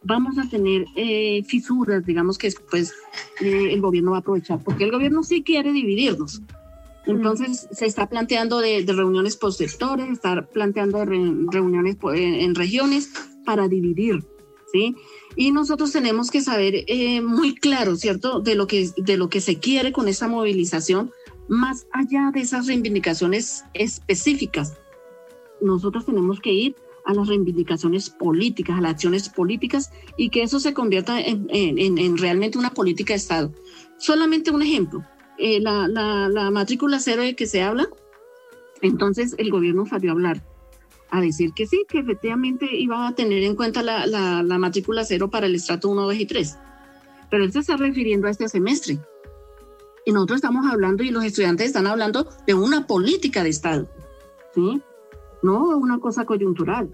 D: vamos a tener eh, fisuras, digamos que después eh, el gobierno va a aprovechar, porque el gobierno sí quiere dividirnos, entonces se está planteando de, reuniones por sectores, está planteando reuniones en, regiones para dividir, ¿sí? Y nosotros tenemos que saber eh, muy claro, ¿cierto?, de lo, que, de lo que se quiere con esta movilización, más allá de esas reivindicaciones específicas. Nosotros tenemos que ir a las reivindicaciones políticas, a las acciones políticas y que eso se convierta en, en realmente una política de Estado. Solamente un ejemplo eh, la, la, la, matrícula cero de que se habla, entonces el gobierno salió a hablar. a decir que sí, que efectivamente iba a tener en cuenta la, la, la matrícula cero para el estrato 1, 2 y 3. Pero él se está refiriendo a este semestre. Y nosotros estamos hablando y los estudiantes están hablando de una política de Estado, ¿sí? No una cosa coyuntural.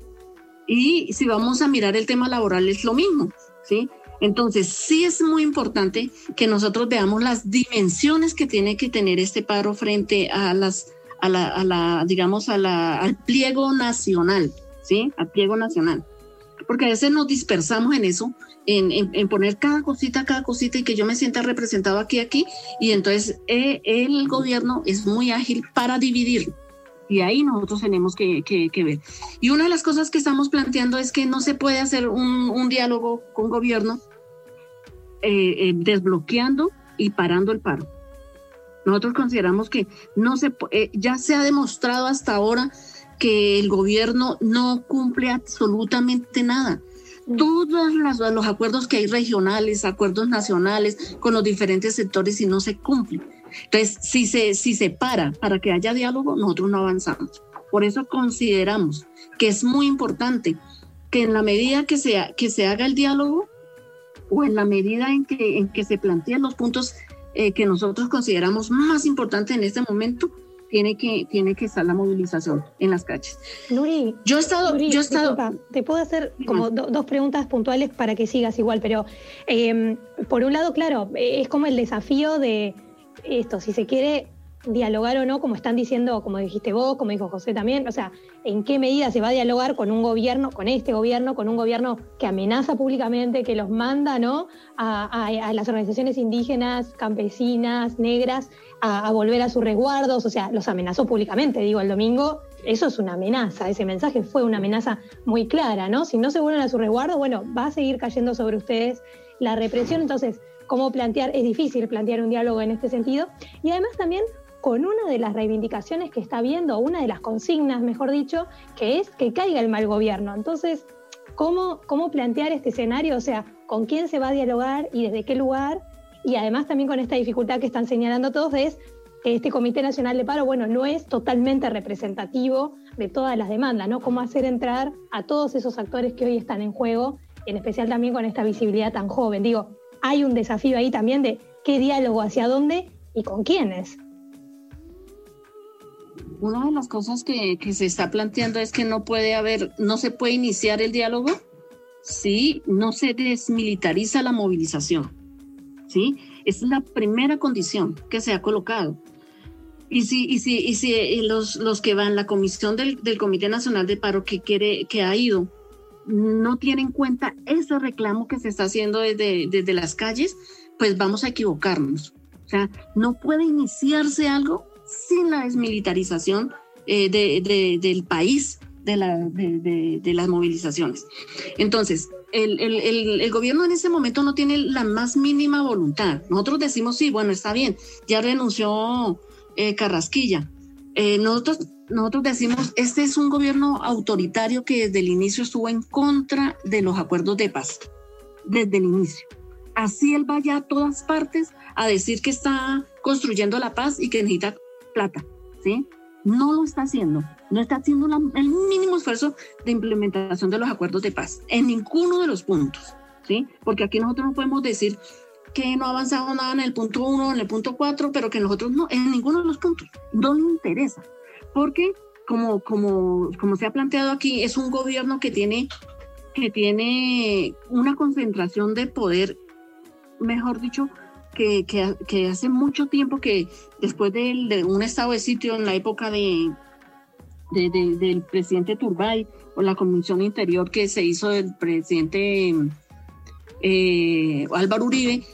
D: Y si vamos a mirar el tema laboral es lo mismo, ¿sí? Entonces, sí es muy importante que nosotros veamos las dimensiones que tiene que tener este paro frente a las a la, a la digamos, a la, al pliego nacional, ¿sí? Al pliego nacional. Porque a veces nos dispersamos en eso, en, en, poner cada cosita, cada cosita y que yo me sienta representado aquí, aquí. Y entonces eh, el gobierno es muy ágil para dividir. Y ahí nosotros tenemos que, que, que, ver. Y una de las cosas que estamos planteando es que no se puede hacer un, un diálogo con gobierno eh, eh, desbloqueando y parando el paro. Nosotros consideramos que no se, eh, ya se ha demostrado hasta ahora que el gobierno no cumple absolutamente nada. Mm. Todos los acuerdos que hay regionales, acuerdos nacionales con los diferentes sectores y no se cumplen. Entonces, si se, si se para para que haya diálogo, nosotros no avanzamos. Por eso consideramos que es muy importante que en la medida que se, que se haga el diálogo o en la medida en que, en que se planteen los puntos eh, que nosotros consideramos más importante en este momento, tiene que, tiene que estar la movilización en las calles.
B: Nuri,
D: yo he estado... yo he estado
B: te puedo hacer como dos preguntas puntuales para que sigas igual, pero em, por un lado, claro, es como el desafío de esto, si se quiere dialogar o no, como están diciendo, como dijiste vos, como dijo José también, o sea, en qué medida se va a dialogar con un gobierno, con este gobierno, con un gobierno que amenaza públicamente, que los manda, ¿no? A, las organizaciones indígenas, campesinas, negras, a, volver a sus resguardos, o sea, los amenazó públicamente, digo, el domingo, eso es una amenaza, ese mensaje fue una amenaza muy clara, ¿no? Si no se vuelven a su resguardo, bueno, va a seguir cayendo sobre ustedes la represión, entonces, ¿cómo plantear? Es difícil plantear un diálogo en este sentido. Y además también con una de las reivindicaciones que está viendo, una de las consignas, mejor dicho, que es que caiga el mal gobierno. Entonces, ¿cómo, cómo plantear este escenario? O sea, ¿con quién se va a dialogar y desde qué lugar? Y además también con esta dificultad que están señalando todos es que este Comité Nacional de Paro, bueno, no es totalmente representativo de todas las demandas, ¿no? Cómo hacer entrar a todos esos actores que hoy están en juego, en especial también con esta visibilidad tan joven. Digo, hay un desafío ahí también de qué diálogo, hacia dónde y con quiénes
D: una de las cosas que, se está planteando es que no puede haber, no se puede iniciar el diálogo si no se desmilitariza la movilización. ¿sí? Esa es la primera condición que se ha colocado. Y si, y si, y si los, los que van, la comisión del, Comité Nacional de Paro que, quiere, que ha ido, no tiene en cuenta ese reclamo que se está haciendo desde, desde las calles, pues vamos a equivocarnos. O sea, no puede iniciarse algo sin la desmilitarización eh, del país de, las movilizaciones. Entonces, el, gobierno en ese momento no tiene la más mínima voluntad. Nosotros decimos, sí, bueno, está bien, ya renunció eh, Carrasquilla. Eh, nosotros, nosotros decimos, este es un gobierno autoritario que desde el inicio estuvo en contra de los acuerdos de paz, desde el inicio. Así él vaya a todas partes a decir que está construyendo la paz y que necesita plata, ¿sí? No lo está haciendo, no está haciendo el mínimo esfuerzo de implementación de los acuerdos de paz en ninguno de los puntos, ¿sí? Porque aquí nosotros no podemos decir que no ha avanzado nada en el punto uno, en el punto cuatro, pero que nosotros no, en ninguno de los puntos, no le interesa, porque como, como, como se ha planteado aquí, es un gobierno que tiene, que tiene una concentración de poder, mejor dicho, que, hace mucho tiempo que después de, un estado de sitio en la época de, del presidente Turbay o la comisión interior que se hizo del presidente eh, Álvaro Uribe,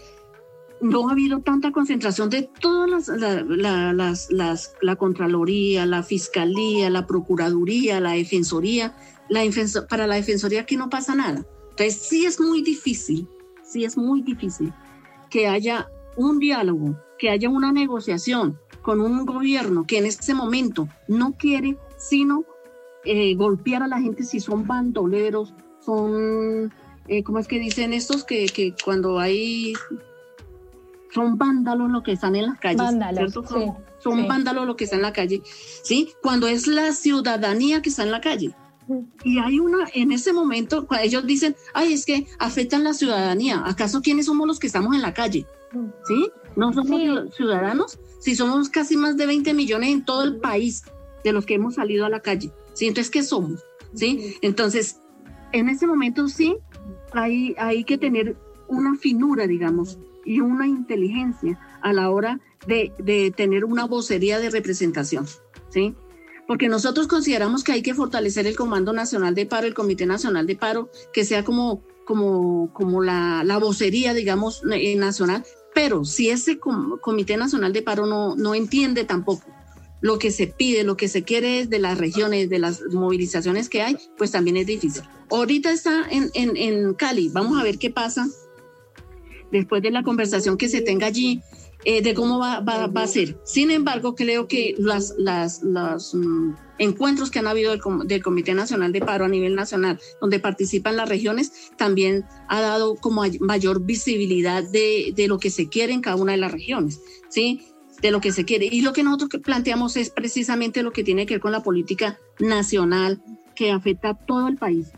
D: no ha habido tanta concentración de todas las, las, la Contraloría, la Fiscalía, la Procuraduría, la Defensoría. La para la Defensoría aquí no pasa nada. Entonces sí es muy difícil, sí es muy difícil que haya un diálogo, que haya una negociación con un gobierno que en este momento no quiere sino eh, golpear a la gente si son bandoleros, son, eh, ¿cómo es que dicen estos? Que, que, cuando hay, son vándalos lo que están en las calles.
B: Vándalos,
D: Son, vándalos lo que están en la calle, ¿sí? Cuando es la ciudadanía que está en la calle. Y hay una, en ese momento, ellos dicen, ay, es que afectan la ciudadanía. ¿Acaso quiénes somos los que estamos en la calle? ¿Sí? ¿No somos ciudadanos? Si somos casi más de 20 millones en todo el país de los que hemos salido a la calle. ¿Sí? Entonces, ¿qué somos? ¿Sí? Entonces, en ese momento sí, hay, hay que tener una finura, digamos, y una inteligencia a la hora de, de tener una vocería de representación. ¿Sí? Porque nosotros consideramos que hay que fortalecer el Comando Nacional de Paro, el Comité Nacional de Paro, que sea como, como, como la, la vocería, digamos, eh, nacional, pero si ese Comité Nacional de Paro no, no entiende tampoco lo que se pide, lo que se quiere de las regiones, de las movilizaciones que hay, pues también es difícil. Ahorita está en, en, en Cali, vamos a ver qué pasa después de la conversación que se tenga allí eh, de cómo va, va, va, a ser. Sin embargo, creo que las, las, los mm, encuentros que han habido del, del, Comité Nacional de Paro a nivel nacional, donde participan las regiones, también ha dado como mayor visibilidad de, de lo que se quiere en cada una de las regiones, ¿sí? de lo que se quiere. Y lo que nosotros planteamos es precisamente lo que tiene que ver con la política nacional que afecta a todo el país.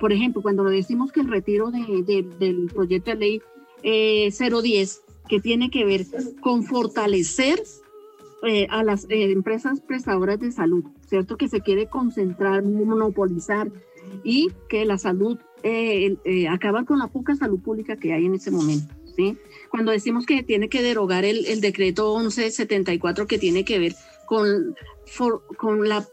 D: Por ejemplo, cuando decimos que el retiro de, de, del proyecto de ley eh, 010 que tiene que ver con fortalecer eh, a las eh, empresas prestadoras de salud, ¿cierto? Que se quiere concentrar, monopolizar y que la salud eh, eh acaba con la poca salud pública que hay en ese momento, ¿sí? Cuando decimos que tiene que derogar el, el decreto 1174 que tiene que ver con, for, con la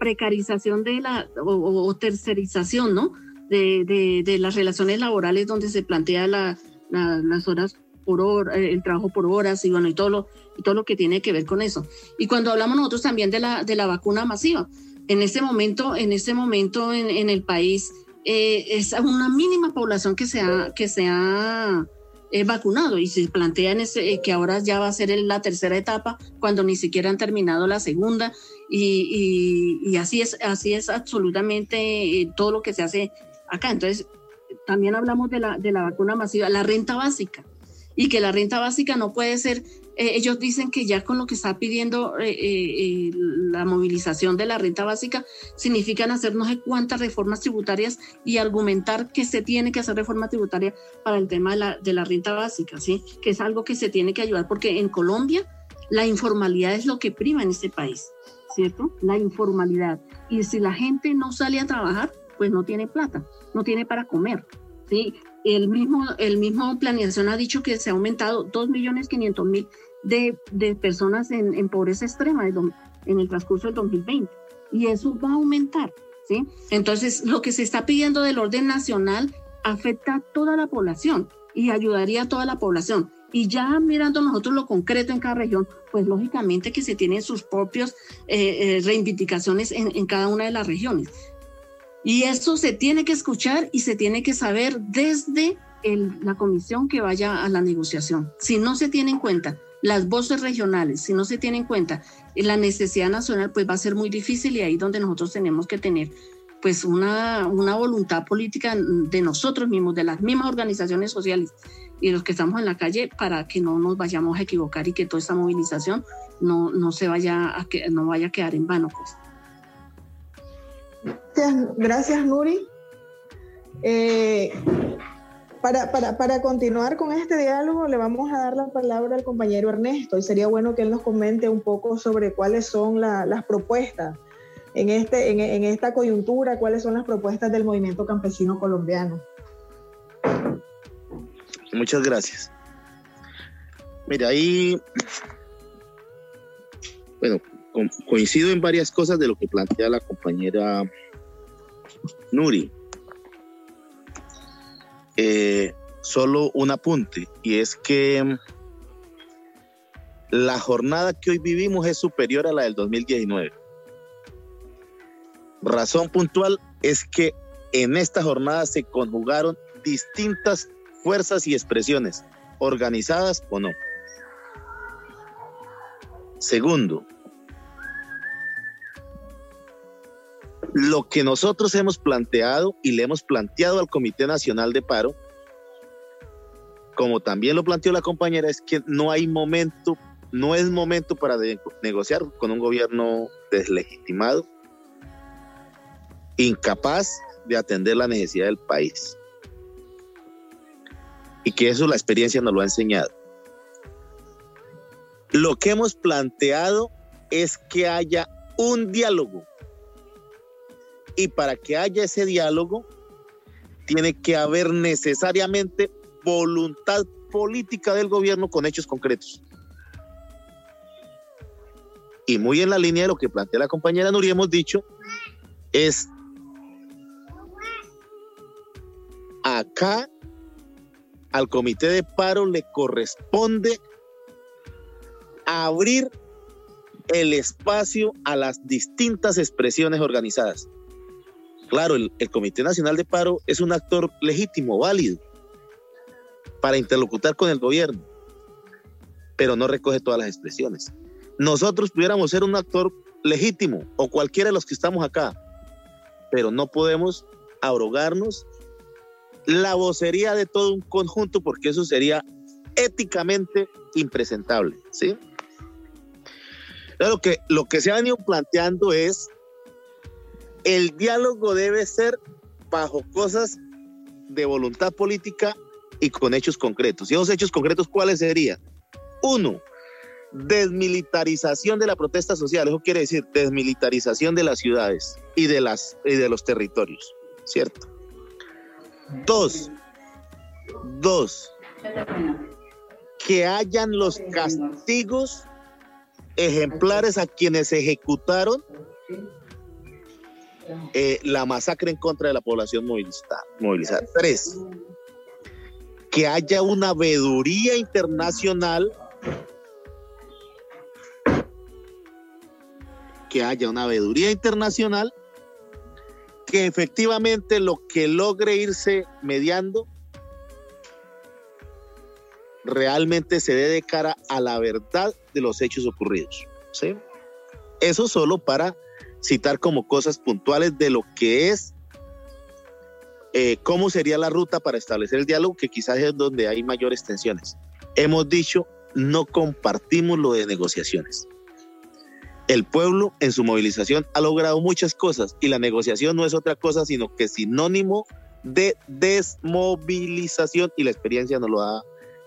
D: precarización de la o, o tercerización, ¿no? De, de, de, las relaciones laborales donde se plantea la, la, las horas por hora, eh, el trabajo por horas y bueno, y todo lo, y todo lo que tiene que ver con eso. Y cuando hablamos nosotros también de la, de la vacuna masiva, en este momento, en este momento en, en el país eh, es una mínima población que se ha, que se ha eh, vacunado y se plantea en ese, eh, que ahora ya va a ser la tercera etapa cuando ni siquiera han terminado la segunda y, y, y así es, así es absolutamente todo lo que se hace acá. Entonces, también hablamos de la, de la vacuna masiva, la renta básica y que la renta básica no puede ser, eh, ellos dicen que ya con lo que está pidiendo eh, eh, la movilización de la renta básica, significan hacer no sé cuántas reformas tributarias y argumentar que se tiene que hacer reforma tributaria para el tema de la, de la renta básica, ¿sí? que es algo que se tiene que ayudar porque en Colombia la informalidad es lo que prima en este país, ¿cierto? La informalidad. Y si la gente no sale a trabajar, pues no tiene plata, no tiene para comer. ¿sí? El mismo, el mismo planeación ha dicho que se ha aumentado 2.500.000 de, de personas en, en pobreza extrema en el transcurso del 2020. Y eso va a aumentar. ¿sí? Entonces, lo que se está pidiendo del orden nacional afecta a toda la población y ayudaría a toda la población. Y ya mirando nosotros lo concreto en cada región, pues lógicamente que se tienen sus propias eh, eh, reivindicaciones en, en, cada una de las regiones. Y eso se tiene que escuchar y se tiene que saber desde la comisión que vaya a la negociación. Si no se tiene en cuenta las voces regionales, si no se tiene en cuenta la necesidad nacional, pues va a ser muy difícil y ahí donde nosotros tenemos que tener pues una, una voluntad política de nosotros mismos, de las mismas organizaciones sociales y los que estamos en la calle para que no nos vayamos a equivocar y que toda esta movilización no, no se vaya a, que, no vaya a quedar en vano. Pues.
C: Gracias, gracias Nuri. Eh, para, para, para, continuar con este diálogo, le vamos a dar la palabra al compañero Ernesto y sería bueno que él nos comente un poco sobre cuáles son la, las propuestas en, este, en, en, esta coyuntura, cuáles son las propuestas del movimiento campesino colombiano.
E: Muchas gracias. Mira, ahí, bueno, coincido en varias cosas de lo que plantea la compañera Nuri. Eh, solo un apunte, y es que la jornada que hoy vivimos es superior a la del 2019. Razón puntual es que en esta jornada se conjugaron distintas fuerzas y expresiones, organizadas o no. Segundo, Lo que nosotros hemos planteado y le hemos planteado al Comité Nacional de Paro, como también lo planteó la compañera, es que no hay momento, no es momento para negociar con un gobierno deslegitimado incapaz de atender la necesidad del país. Y que eso la experiencia nos lo ha enseñado. Lo que hemos planteado es que haya un diálogo. Y para que haya ese diálogo, tiene que haber necesariamente voluntad política del gobierno con hechos concretos. Y muy en la línea de lo que plantea la compañera Nuria, hemos dicho, es acá al comité de paro le corresponde abrir el espacio a las distintas expresiones organizadas. Claro, el, Comité Nacional de Paro es un actor legítimo, válido, para interlocutar con el gobierno, pero no recoge todas las expresiones. Nosotros pudiéramos ser un actor legítimo, o cualquiera de los que estamos acá, pero no podemos abrogarnos la vocería de todo un conjunto porque eso sería éticamente impresentable, ¿sí? Lo que, lo que se ha venido planteando es el diálogo debe ser bajo cosas de voluntad política y con hechos concretos. ¿Y esos hechos concretos cuáles serían? Uno, desmilitarización de la protesta social. Eso quiere decir desmilitarización de las ciudades y de, las, y de los territorios, ¿cierto? Dos, dos, que hayan los castigos ejemplares a quienes ejecutaron eh, la masacre en contra de la población movilizada. Tres, que haya una veeduría internacional, que haya una veeduría internacional que efectivamente lo que logre irse mediando realmente se dé de cara a la verdad de los hechos ocurridos. ¿sí? Eso solo para citar como cosas puntuales de lo que es, eh, cómo sería la ruta para establecer el diálogo, que quizás es donde hay mayores tensiones. Hemos dicho, no compartimos lo de negociaciones. El pueblo en su movilización ha logrado muchas cosas y la negociación no es otra cosa sino que sinónimo de desmovilización y la experiencia nos lo ha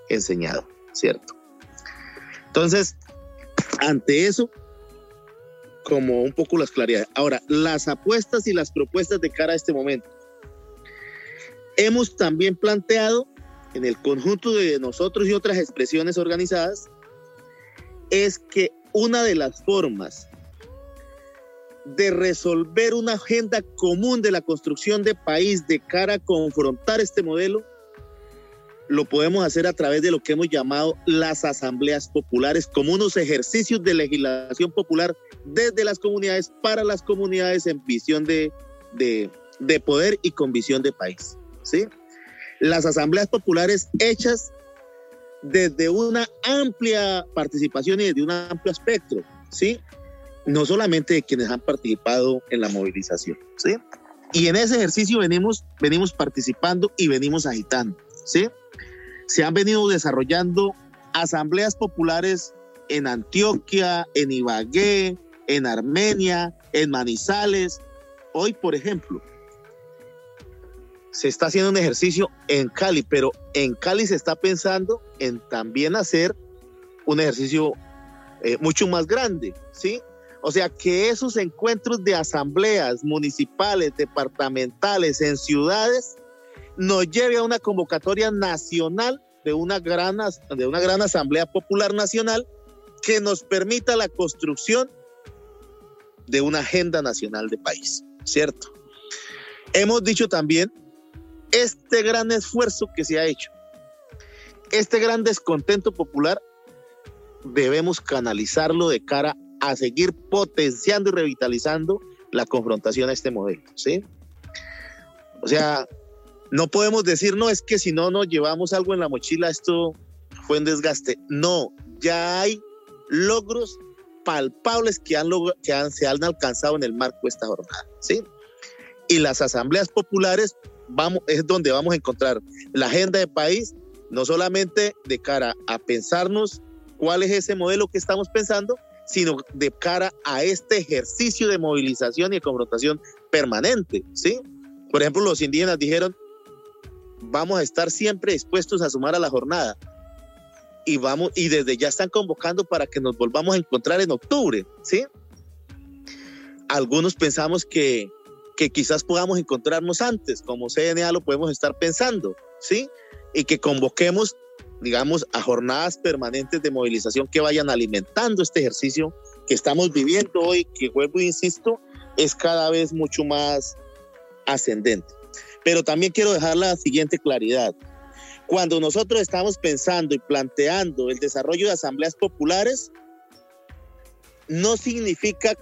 E: enseñado, ¿cierto? Entonces, ante eso, como un poco las claridades. Ahora, las apuestas y las propuestas de cara a este momento. Hemos también planteado en el conjunto de nosotros y otras expresiones organizadas es que una de las formas de resolver una agenda común de la construcción de país de cara a confrontar este modelo lo podemos hacer a través de lo que hemos llamado las asambleas populares como unos ejercicios de legislación popular desde las comunidades para las comunidades en visión de, de, poder y con visión de país. ¿sí? Las asambleas populares hechas desde una amplia participación y desde un amplio espectro, ¿sí? No solamente de quienes han participado en la movilización, ¿sí? Y en ese ejercicio venimos, venimos participando y venimos agitando, ¿sí? Se han venido desarrollando asambleas populares en Antioquia, en Ibagué, en Armenia, en Manizales. Hoy, por ejemplo, se está haciendo un ejercicio en Cali, pero en Cali se está pensando en también hacer un ejercicio eh, mucho más grande, ¿sí? O sea, que esos encuentros de asambleas municipales, departamentales, en ciudades, nos lleve a una convocatoria nacional de una gran, de una gran Asamblea Popular Nacional que nos permita la construcción de una agenda nacional de país, ¿cierto? Hemos dicho también este gran esfuerzo que se ha hecho, este gran descontento popular, debemos canalizarlo de cara a seguir potenciando y revitalizando la confrontación a este modelo, ¿sí? O sea, no podemos decir, no, es que si no nos llevamos algo en la mochila, esto fue un desgaste. No, ya hay logros palpables que, han, que se han alcanzado en el marco de esta jornada, ¿sí? Y las asambleas populares vamos, es donde vamos a encontrar la agenda de país, no solamente de cara a pensarnos cuál es ese modelo que estamos pensando, sino de cara a este ejercicio de movilización y de confrontación permanente, ¿sí? Por ejemplo, los indígenas dijeron, vamos a estar siempre dispuestos a sumar a la jornada. Y vamos, y desde ya están convocando para que nos volvamos a encontrar en octubre, ¿sí? Algunos pensamos que, que quizás podamos encontrarnos antes, como CNA lo podemos estar pensando, ¿sí? Y que convoquemos, digamos, a jornadas permanentes de movilización que vayan alimentando este ejercicio que estamos viviendo hoy, que vuelvo e insisto, es cada vez mucho más ascendente. Pero también quiero dejar la siguiente claridad. Cuando nosotros estamos pensando y planteando el desarrollo de asambleas populares, no significa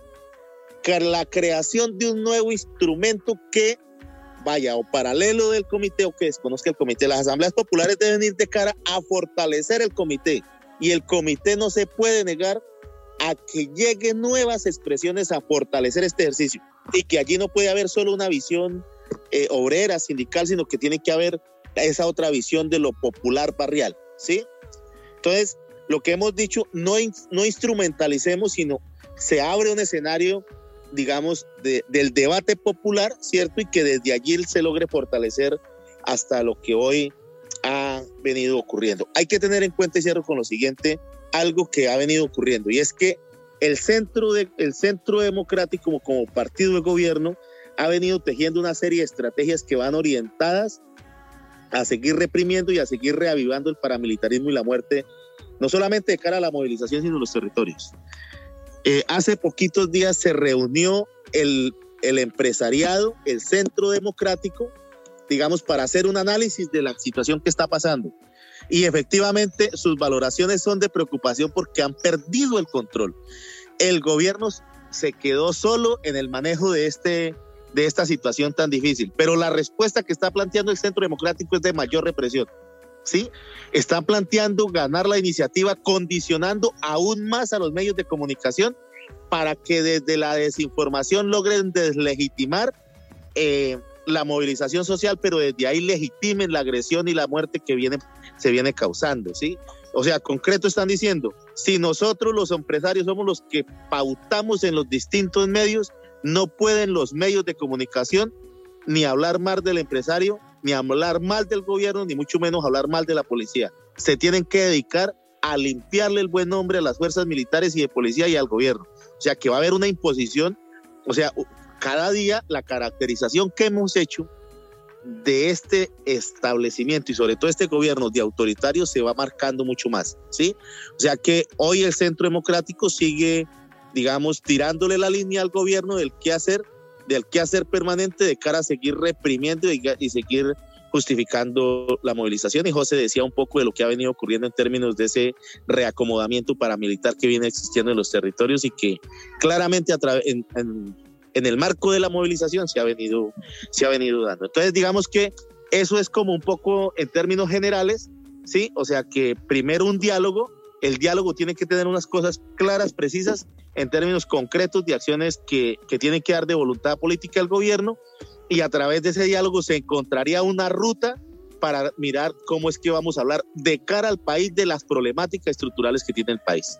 E: que la creación de un nuevo instrumento que vaya o paralelo del comité o que desconozca el comité. Las asambleas populares deben ir de cara a fortalecer el comité y el comité no se puede negar a que lleguen nuevas expresiones a fortalecer este ejercicio y que allí no puede haber solo una visión eh, obrera, sindical, sino que tiene que haber esa otra visión de lo popular barrial, ¿sí? Entonces, lo que hemos dicho, no, no instrumentalicemos, sino se abre un escenario, digamos, del debate popular, ¿cierto? Y que desde allí se logre fortalecer hasta lo que hoy ha venido ocurriendo. Hay que tener en cuenta, y cierro con lo siguiente, algo que ha venido ocurriendo, y es que el centro, de, el centro democrático como partido de gobierno ha venido tejiendo una serie de estrategias que van orientadas a seguir reprimiendo y a seguir reavivando el paramilitarismo y la muerte, no solamente de cara a la movilización, sino en los territorios. Eh, hace poquitos días se reunió el, el empresariado, el centro democrático, digamos, para hacer un análisis de la situación que está pasando. Y efectivamente sus valoraciones son de preocupación porque han perdido el control. El gobierno se quedó solo en el manejo de este de esta situación tan difícil. Pero la respuesta que está planteando el Centro Democrático es de mayor represión. ¿Sí? Están planteando ganar la iniciativa condicionando aún más a los medios de comunicación para que desde la desinformación logren deslegitimar eh, la movilización social, pero desde ahí legitimen la agresión y la muerte que viene, se viene causando, ¿sí? O sea, concreto están diciendo, si nosotros los empresarios somos los que pautamos en los distintos medios, no pueden los medios de comunicación ni hablar mal del empresario, ni hablar mal del gobierno, ni mucho menos hablar mal de la policía. Se tienen que dedicar a limpiarle el buen nombre a las fuerzas militares y de policía y al gobierno. O sea que va a haber una imposición, o sea, cada día la caracterización que hemos hecho de este establecimiento y sobre todo este gobierno de autoritarios se va marcando mucho más, ¿sí? O sea que hoy el Centro Democrático sigue digamos, tirándole la línea al gobierno del qué hacer, del qué hacer permanente de cara a seguir reprimiendo y, y seguir justificando la movilización. Y José decía un poco de lo que ha venido ocurriendo en términos de ese reacomodamiento paramilitar que viene existiendo en los territorios y que claramente a en, en, en, el marco de la movilización se ha, venido, se ha venido dando. Entonces, digamos que eso es como un poco en términos generales, ¿sí? O sea que primero un diálogo, el diálogo tiene que tener unas cosas claras, precisas, en términos concretos de acciones que, que tienen que dar de voluntad política al gobierno y a través de ese diálogo se encontraría una ruta para mirar cómo es que vamos a hablar de cara al país de las problemáticas estructurales que tiene el país.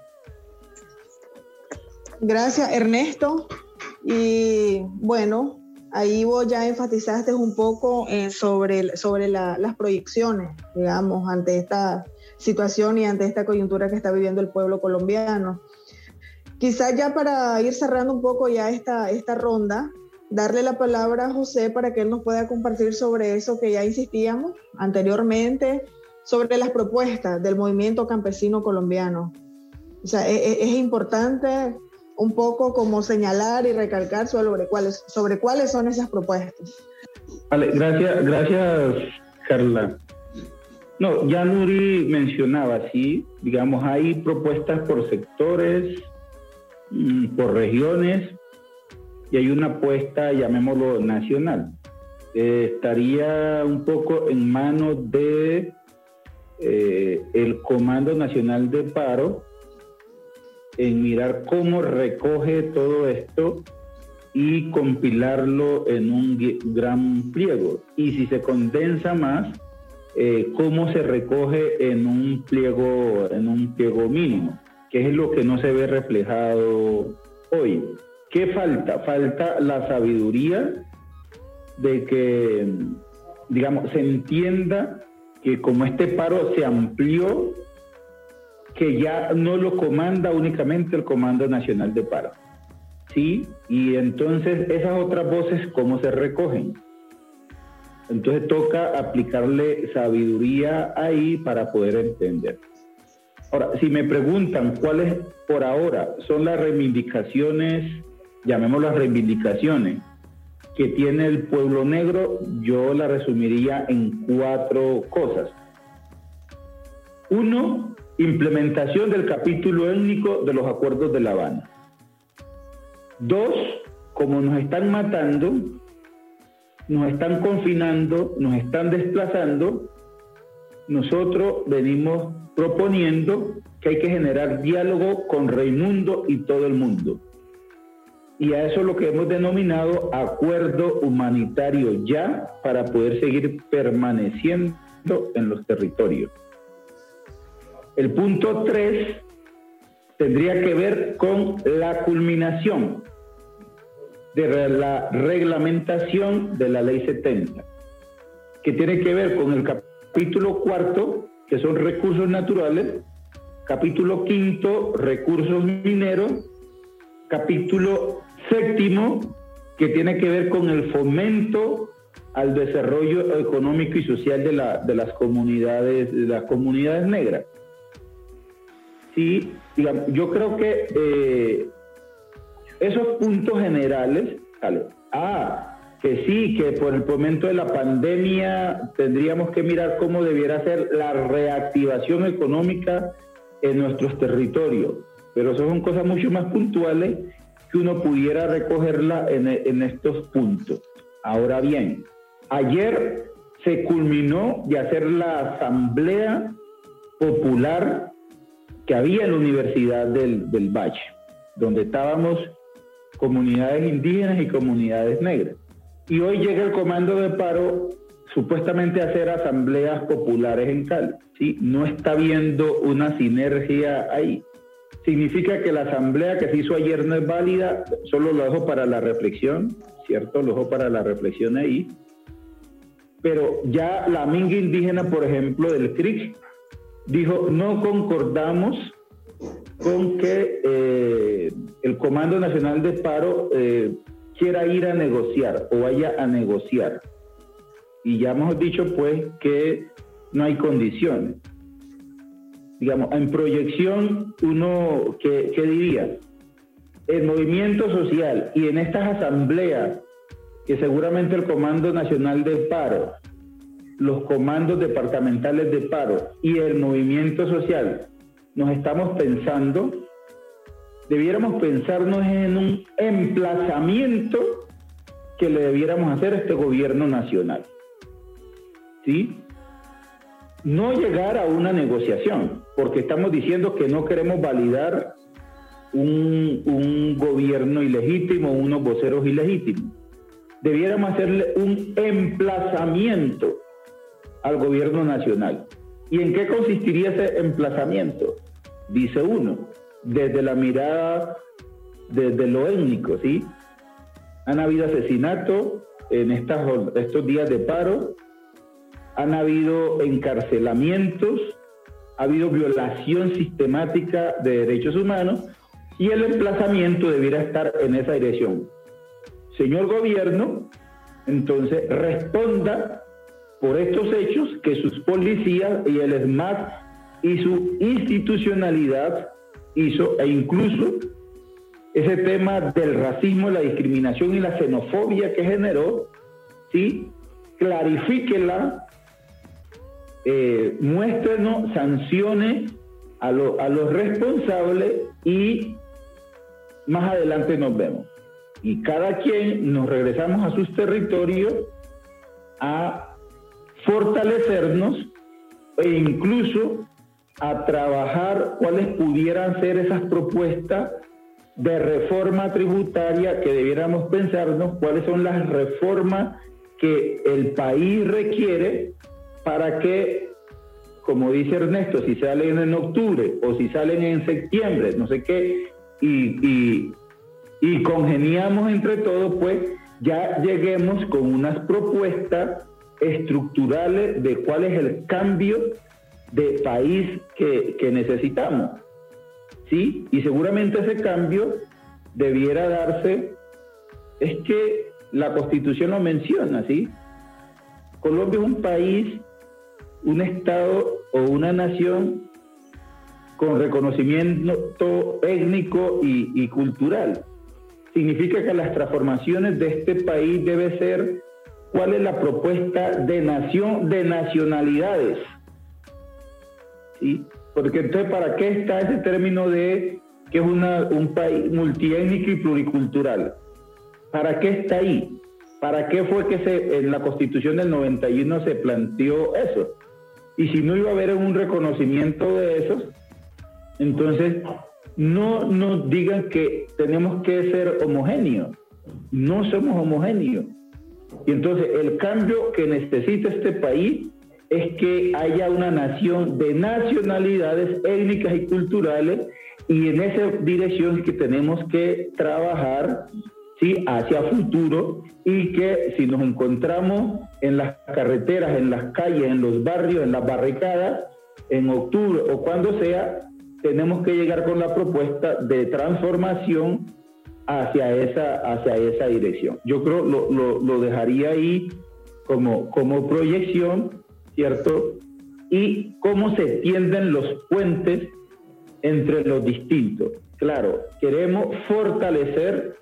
C: Gracias, Ernesto. Y bueno, ahí vos ya enfatizaste un poco eh, sobre, sobre la, las proyecciones, digamos, ante esta situación y ante esta coyuntura que está viviendo el pueblo colombiano. Quizás ya para ir cerrando un poco ya esta, esta ronda, darle la palabra a José para que él nos pueda compartir sobre eso que ya insistíamos anteriormente, sobre las propuestas del movimiento campesino colombiano. O sea, es, e, es importante un poco como señalar y recalcar sobre cuáles, sobre cuáles son esas propuestas.
F: Vale, gracias, gracias, Carla. No, ya Nuri mencionaba, sí, digamos, hay propuestas por sectores, por regiones, y hay una apuesta, llamémoslo, nacional. Eh, estaría un poco en manos de eh, el Comando Nacional de Paro en mirar cómo recoge todo esto y compilarlo en un gran pliego. Y si se condensa más, eh, cómo se recoge en un pliego, en un pliego mínimo, que es lo que no se ve reflejado hoy. ¿Qué falta? Falta la sabiduría de que, digamos, se entienda que como este paro se amplió, que ya no lo comanda únicamente el Comando Nacional de Paro. ¿Sí? Y entonces esas otras voces, ¿cómo se recogen? Entonces toca aplicarle sabiduría ahí para poder entender. Ahora, si me preguntan cuáles por ahora son las reivindicaciones, llamémoslas reivindicaciones, que tiene el pueblo negro, yo la resumiría en cuatro cosas. Uno, implementación del capítulo étnico de los acuerdos de La Habana. Dos, como nos están matando, nos están confinando, nos están desplazando, nosotros venimos proponiendo que hay que generar diálogo con Raimundo y todo el mundo. Y a eso lo que hemos denominado acuerdo humanitario ya para poder seguir permaneciendo en los territorios. El punto 3 tendría que ver con la culminación de la reglamentación de la ley 70, que tiene que ver con el capítulo cuarto, que son recursos naturales, capítulo quinto, recursos mineros, capítulo séptimo, que tiene que ver con el fomento al desarrollo económico y social de, la, de las comunidades, de las comunidades negras. Sí, yo creo que eh, esos puntos generales, ah, que sí, que por el momento de la pandemia tendríamos que mirar cómo debiera ser la reactivación económica en nuestros territorios, pero eso son cosas mucho más puntuales que uno pudiera recogerla en, en estos puntos. Ahora bien, ayer se culminó de hacer la asamblea popular que había en la Universidad del, del Valle, donde estábamos comunidades indígenas y comunidades negras. Y hoy llega el comando de paro supuestamente a hacer asambleas populares en Cali. ¿sí? No está viendo una sinergia ahí. Significa que la asamblea que se hizo ayer no es válida, solo lo dejo para la reflexión, ¿cierto? Lo dejo para la reflexión ahí. Pero ya la minga indígena, por ejemplo, del CRIC, dijo, no concordamos con que eh, el Comando Nacional de Paro eh, quiera ir a negociar o vaya a negociar. Y ya hemos dicho pues que no hay condiciones. Digamos, en proyección uno, ¿qué, diría? El movimiento social y en estas asambleas que seguramente el Comando Nacional de Paro, los comandos departamentales de paro y el movimiento social nos estamos pensando, debiéramos pensarnos en un emplazamiento que le debiéramos hacer a este gobierno nacional. ¿Sí? No llegar a una negociación, porque estamos diciendo que no queremos validar un, un gobierno ilegítimo, unos voceros ilegítimos. Debiéramos hacerle un emplazamiento al gobierno nacional. ¿Y en qué consistiría ese emplazamiento? Dice uno, desde la mirada, desde lo étnico, ¿sí? Han habido asesinatos en estas, estos días de paro, han habido encarcelamientos, ha habido violación sistemática de derechos humanos y el emplazamiento debiera estar en esa dirección. Señor gobierno, entonces responda por estos hechos que sus policías y el SMAT y su institucionalidad hizo e incluso ese tema del racismo, la discriminación y la xenofobia que generó, ¿sí? clarifíquela, eh, muéstrenos sanciones a, a los responsables y más adelante nos vemos. Y cada quien nos regresamos a sus territorios a fortalecernos e incluso a trabajar cuáles pudieran ser esas propuestas de reforma tributaria que debiéramos pensarnos, cuáles son las reformas que el país requiere para que, como dice Ernesto, si salen en octubre o si salen en septiembre, no sé qué, y, y congeniamos entre todos, pues ya lleguemos con unas propuestas estructurales de cuál es el cambio de país que, que necesitamos. ¿Sí? Y seguramente ese cambio debiera darse, es que la constitución lo menciona, ¿sí? Colombia es un país, un estado o una nación con reconocimiento étnico y, y cultural. Significa que las transformaciones de este país debe ser cuál es la propuesta de nación, de nacionalidades. Porque entonces, ¿para qué está ese término de que es un país multiétnico y pluricultural? ¿Para qué está ahí? ¿Para qué fue que se, en la constitución del 91 se planteó eso? Y si no iba a haber un reconocimiento de esos, entonces no nos digan que tenemos que ser homogéneos. No somos homogéneos. Y entonces el cambio que necesita este país es que haya una nación de nacionalidades étnicas y culturales y en esa dirección que tenemos que trabajar ¿sí? hacia futuro y que si nos encontramos en las carreteras, en las calles, en los barrios, en las barricadas, en octubre o cuando sea, tenemos que llegar con la propuesta de transformación hacia esa, hacia esa dirección. Yo creo lo, lo, lo dejaría ahí como, como proyección, ¿cierto? Y cómo se tienden los puentes entre los distintos. Claro, queremos fortalecer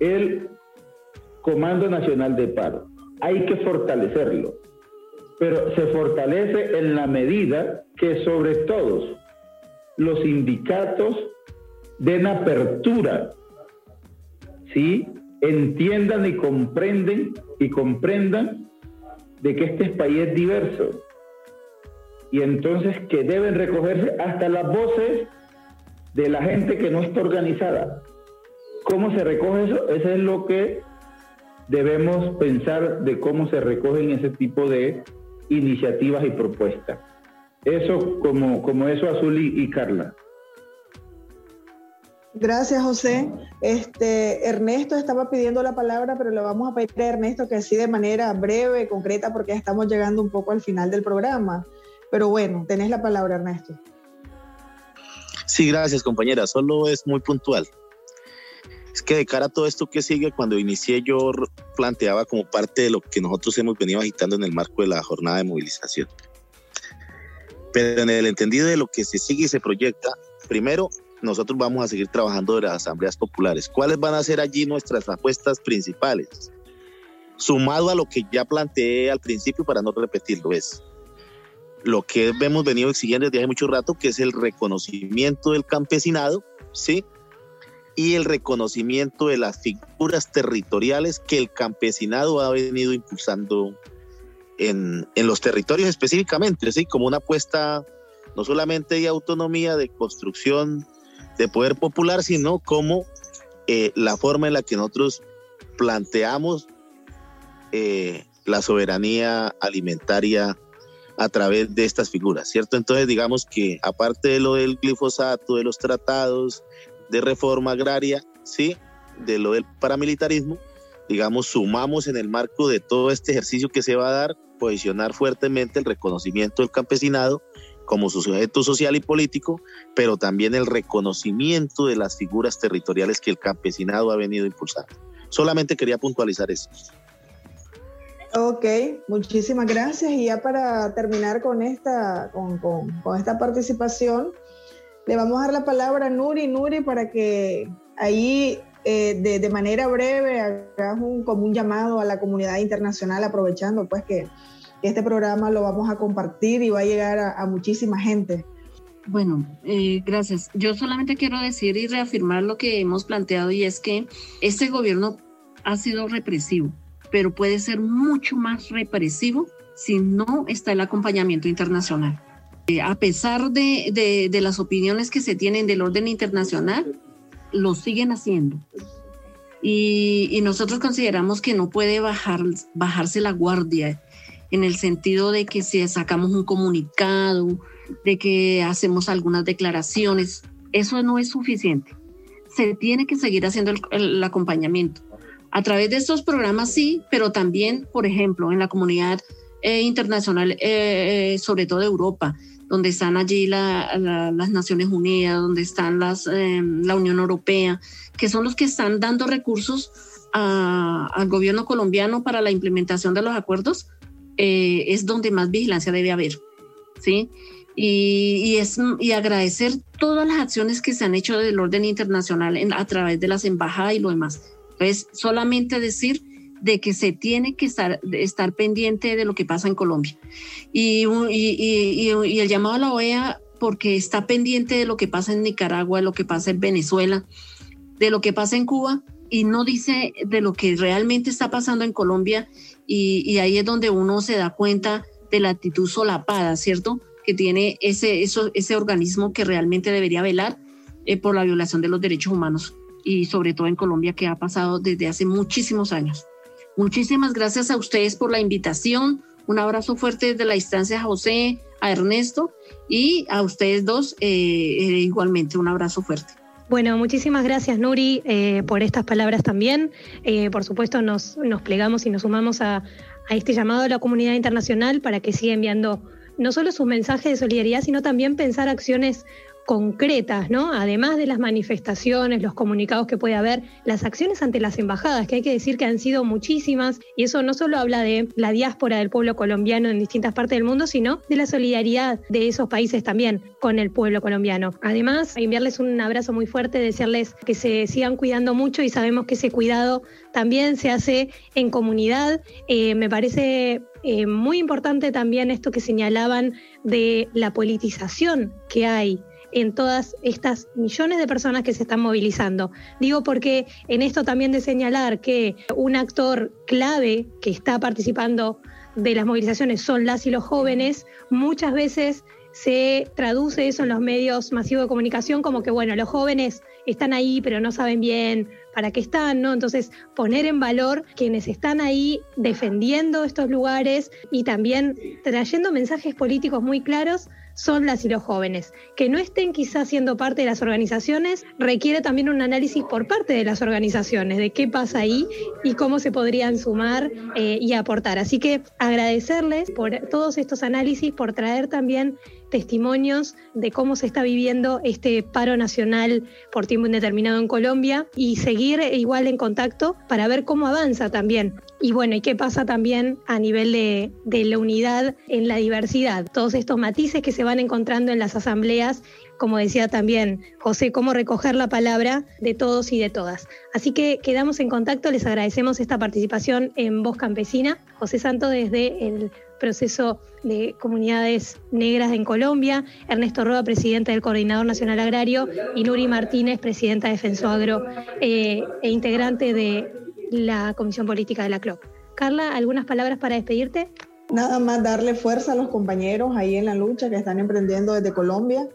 F: el Comando Nacional de Paro. Hay que fortalecerlo, pero se fortalece en la medida que sobre todos los sindicatos den apertura, ¿sí? entiendan y comprenden y comprendan de que este país es diverso y entonces que deben recogerse hasta las voces de la gente que no está organizada. ¿Cómo se recoge eso? Eso es lo que debemos pensar de cómo se recogen ese tipo de iniciativas y propuestas. Eso como, como eso Azul y, Carla.
C: Gracias, José. Este, Ernesto estaba pidiendo la palabra, pero le vamos a pedir a Ernesto que así de manera breve, concreta, porque estamos llegando un poco al final del programa. Pero bueno, tenés la palabra, Ernesto.
E: Sí, gracias, compañera. Solo es muy puntual. Es que de cara a todo esto que sigue, cuando inicié yo planteaba como parte de lo que nosotros hemos venido agitando en el marco de la jornada de movilización. Pero en el entendido de lo que se sigue y se proyecta, primero, nosotros vamos a seguir trabajando de las asambleas populares. ¿Cuáles van a ser allí nuestras apuestas principales? Sumado a lo que ya planteé al principio para no repetirlo, es lo que hemos venido exigiendo desde hace mucho rato, que es el reconocimiento del campesinado, ¿sí? Y el reconocimiento de las figuras territoriales que el campesinado ha venido impulsando en, en los territorios específicamente, ¿sí? Como una apuesta no solamente de autonomía, de construcción de poder popular, sino como eh, la forma en la que nosotros planteamos eh, la soberanía alimentaria a través de estas figuras, ¿cierto? Entonces, digamos que aparte de lo del glifosato, de los tratados de reforma agraria, ¿sí? De lo del paramilitarismo, digamos, sumamos en el marco de todo este ejercicio que se va a dar, posicionar fuertemente el reconocimiento del campesinado como su sujeto social y político, pero también el reconocimiento de las figuras territoriales que el campesinado ha venido impulsando. Solamente quería puntualizar eso.
C: Ok, muchísimas gracias. Y ya para terminar con esta, con, con, esta participación, le vamos a dar la palabra a Nuri, Nuri, para que ahí eh, de, de, manera breve hagas un, como un llamado a la comunidad internacional, aprovechando pues que, este programa lo vamos a compartir y va a llegar a, muchísima gente.
D: Bueno, eh, gracias. Yo solamente quiero decir y reafirmar lo que hemos planteado y es que este gobierno ha sido represivo pero puede ser mucho más represivo si no está el acompañamiento internacional. Eh, a pesar de, de, las opiniones que se tienen del orden internacional, lo siguen haciendo. Y, y, nosotros consideramos que no puede bajar, bajarse la guardia en el sentido de que si sacamos un comunicado, de que hacemos algunas declaraciones, eso no es suficiente se tiene que seguir haciendo el, acompañamiento. A través de estos programas sí, pero también, por ejemplo, en la comunidad eh, internacional, eh, eh, sobre todo de Europa, donde están allí las Naciones Unidas, donde están las, la Unión Europea, que son los que están dando recursos al gobierno colombiano para la implementación de los acuerdos, es donde más vigilancia debe haber. ¿sí? y, es, y agradecer todas las acciones que se han hecho del orden internacional a través de las embajadas y lo demás. Entonces, solamente decir de que se tiene que estar, pendiente de lo que pasa en Colombia. Y, y, el llamado a la OEA porque está pendiente de lo que pasa en Nicaragua, de lo que pasa en Venezuela, de lo que pasa en Cuba y no dice de lo que realmente está pasando en Colombia y, ahí es donde uno se da cuenta de la actitud solapada, ¿cierto? que tiene ese, eso, ese organismo que realmente debería velar eh, por la violación de los derechos humanos y sobre todo en Colombia que ha pasado desde hace muchísimos años. Muchísimas gracias a ustedes por la invitación. Un abrazo fuerte desde la distancia a José, a Ernesto y a ustedes dos eh, eh, igualmente un abrazo fuerte.
B: Bueno, muchísimas gracias Nuri por estas palabras también. por supuesto nos, nos plegamos y nos sumamos a, a este llamado a la comunidad internacional para que siga enviando no solo sus mensajes de solidaridad, sino también pensar acciones concretas, ¿no? Además de las manifestaciones, los comunicados que puede haber, las acciones ante las embajadas, que hay que decir que han sido muchísimas, y eso no solo habla de la diáspora del pueblo colombiano en distintas partes del mundo, sino de la solidaridad de esos países también con el pueblo colombiano. Además, enviarles un abrazo muy fuerte, decirles que se sigan cuidando mucho y sabemos que ese cuidado también se hace en comunidad. Eh, me parece eh, muy importante también esto que señalaban de la politización que hay en todas estas millones de personas que se están movilizando. Digo porque en esto también de señalar que un actor clave que está participando de las movilizaciones son las y los jóvenes, muchas veces se traduce eso en los medios masivos de comunicación como que, bueno, los jóvenes están ahí pero no saben bien para qué están, ¿no? Entonces, poner en valor quienes están ahí defendiendo estos lugares y también trayendo mensajes políticos muy claros son las y los jóvenes. Que no estén quizás siendo parte de las organizaciones requiere también un análisis por parte de las organizaciones de qué pasa ahí y cómo se podrían sumar eh, y aportar. Así que agradecerles por todos estos análisis, por traer también testimonios de cómo se está viviendo este paro nacional por tiempo indeterminado en Colombia y seguir igual en contacto para ver cómo avanza también. Y bueno, ¿y qué pasa también a nivel de, de la unidad en la diversidad? Todos estos matices que se van encontrando en las asambleas como decía también José, cómo recoger la palabra de todos y de todas. Así que quedamos en contacto, les agradecemos esta participación en Voz Campesina. José Santo desde el proceso de comunidades negras en Colombia, Ernesto Roa, presidente del Coordinador Nacional Agrario, y Nuri Martínez, presidenta de Agro eh, e integrante de la Comisión Política de la CLOP. Carla, ¿algunas palabras para despedirte?
C: Nada más darle fuerza a los compañeros ahí en la lucha que están emprendiendo desde Colombia.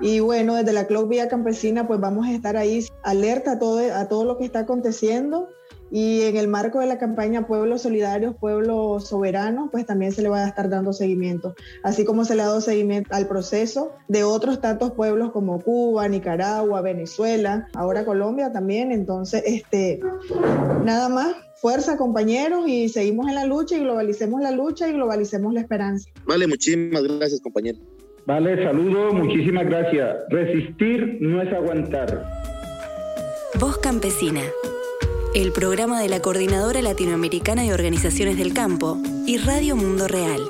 C: Y bueno, desde la CLOP Vía Campesina, pues vamos a estar ahí alerta a todo, a todo lo que está aconteciendo y en el marco de la campaña Pueblos Solidarios, Pueblos Soberanos, pues también se le va a estar dando seguimiento, así como se le ha dado seguimiento al proceso de otros tantos pueblos como Cuba, Nicaragua, Venezuela, ahora Colombia también. Entonces, este, nada más, fuerza compañeros y seguimos en la lucha y globalicemos la lucha y globalicemos la esperanza.
E: Vale, muchísimas gracias compañero.
F: Vale, saludo, muchísimas gracias. Resistir no es aguantar.
A: Voz campesina el programa de la Coordinadora Latinoamericana de Organizaciones del Campo y Radio Mundo Real.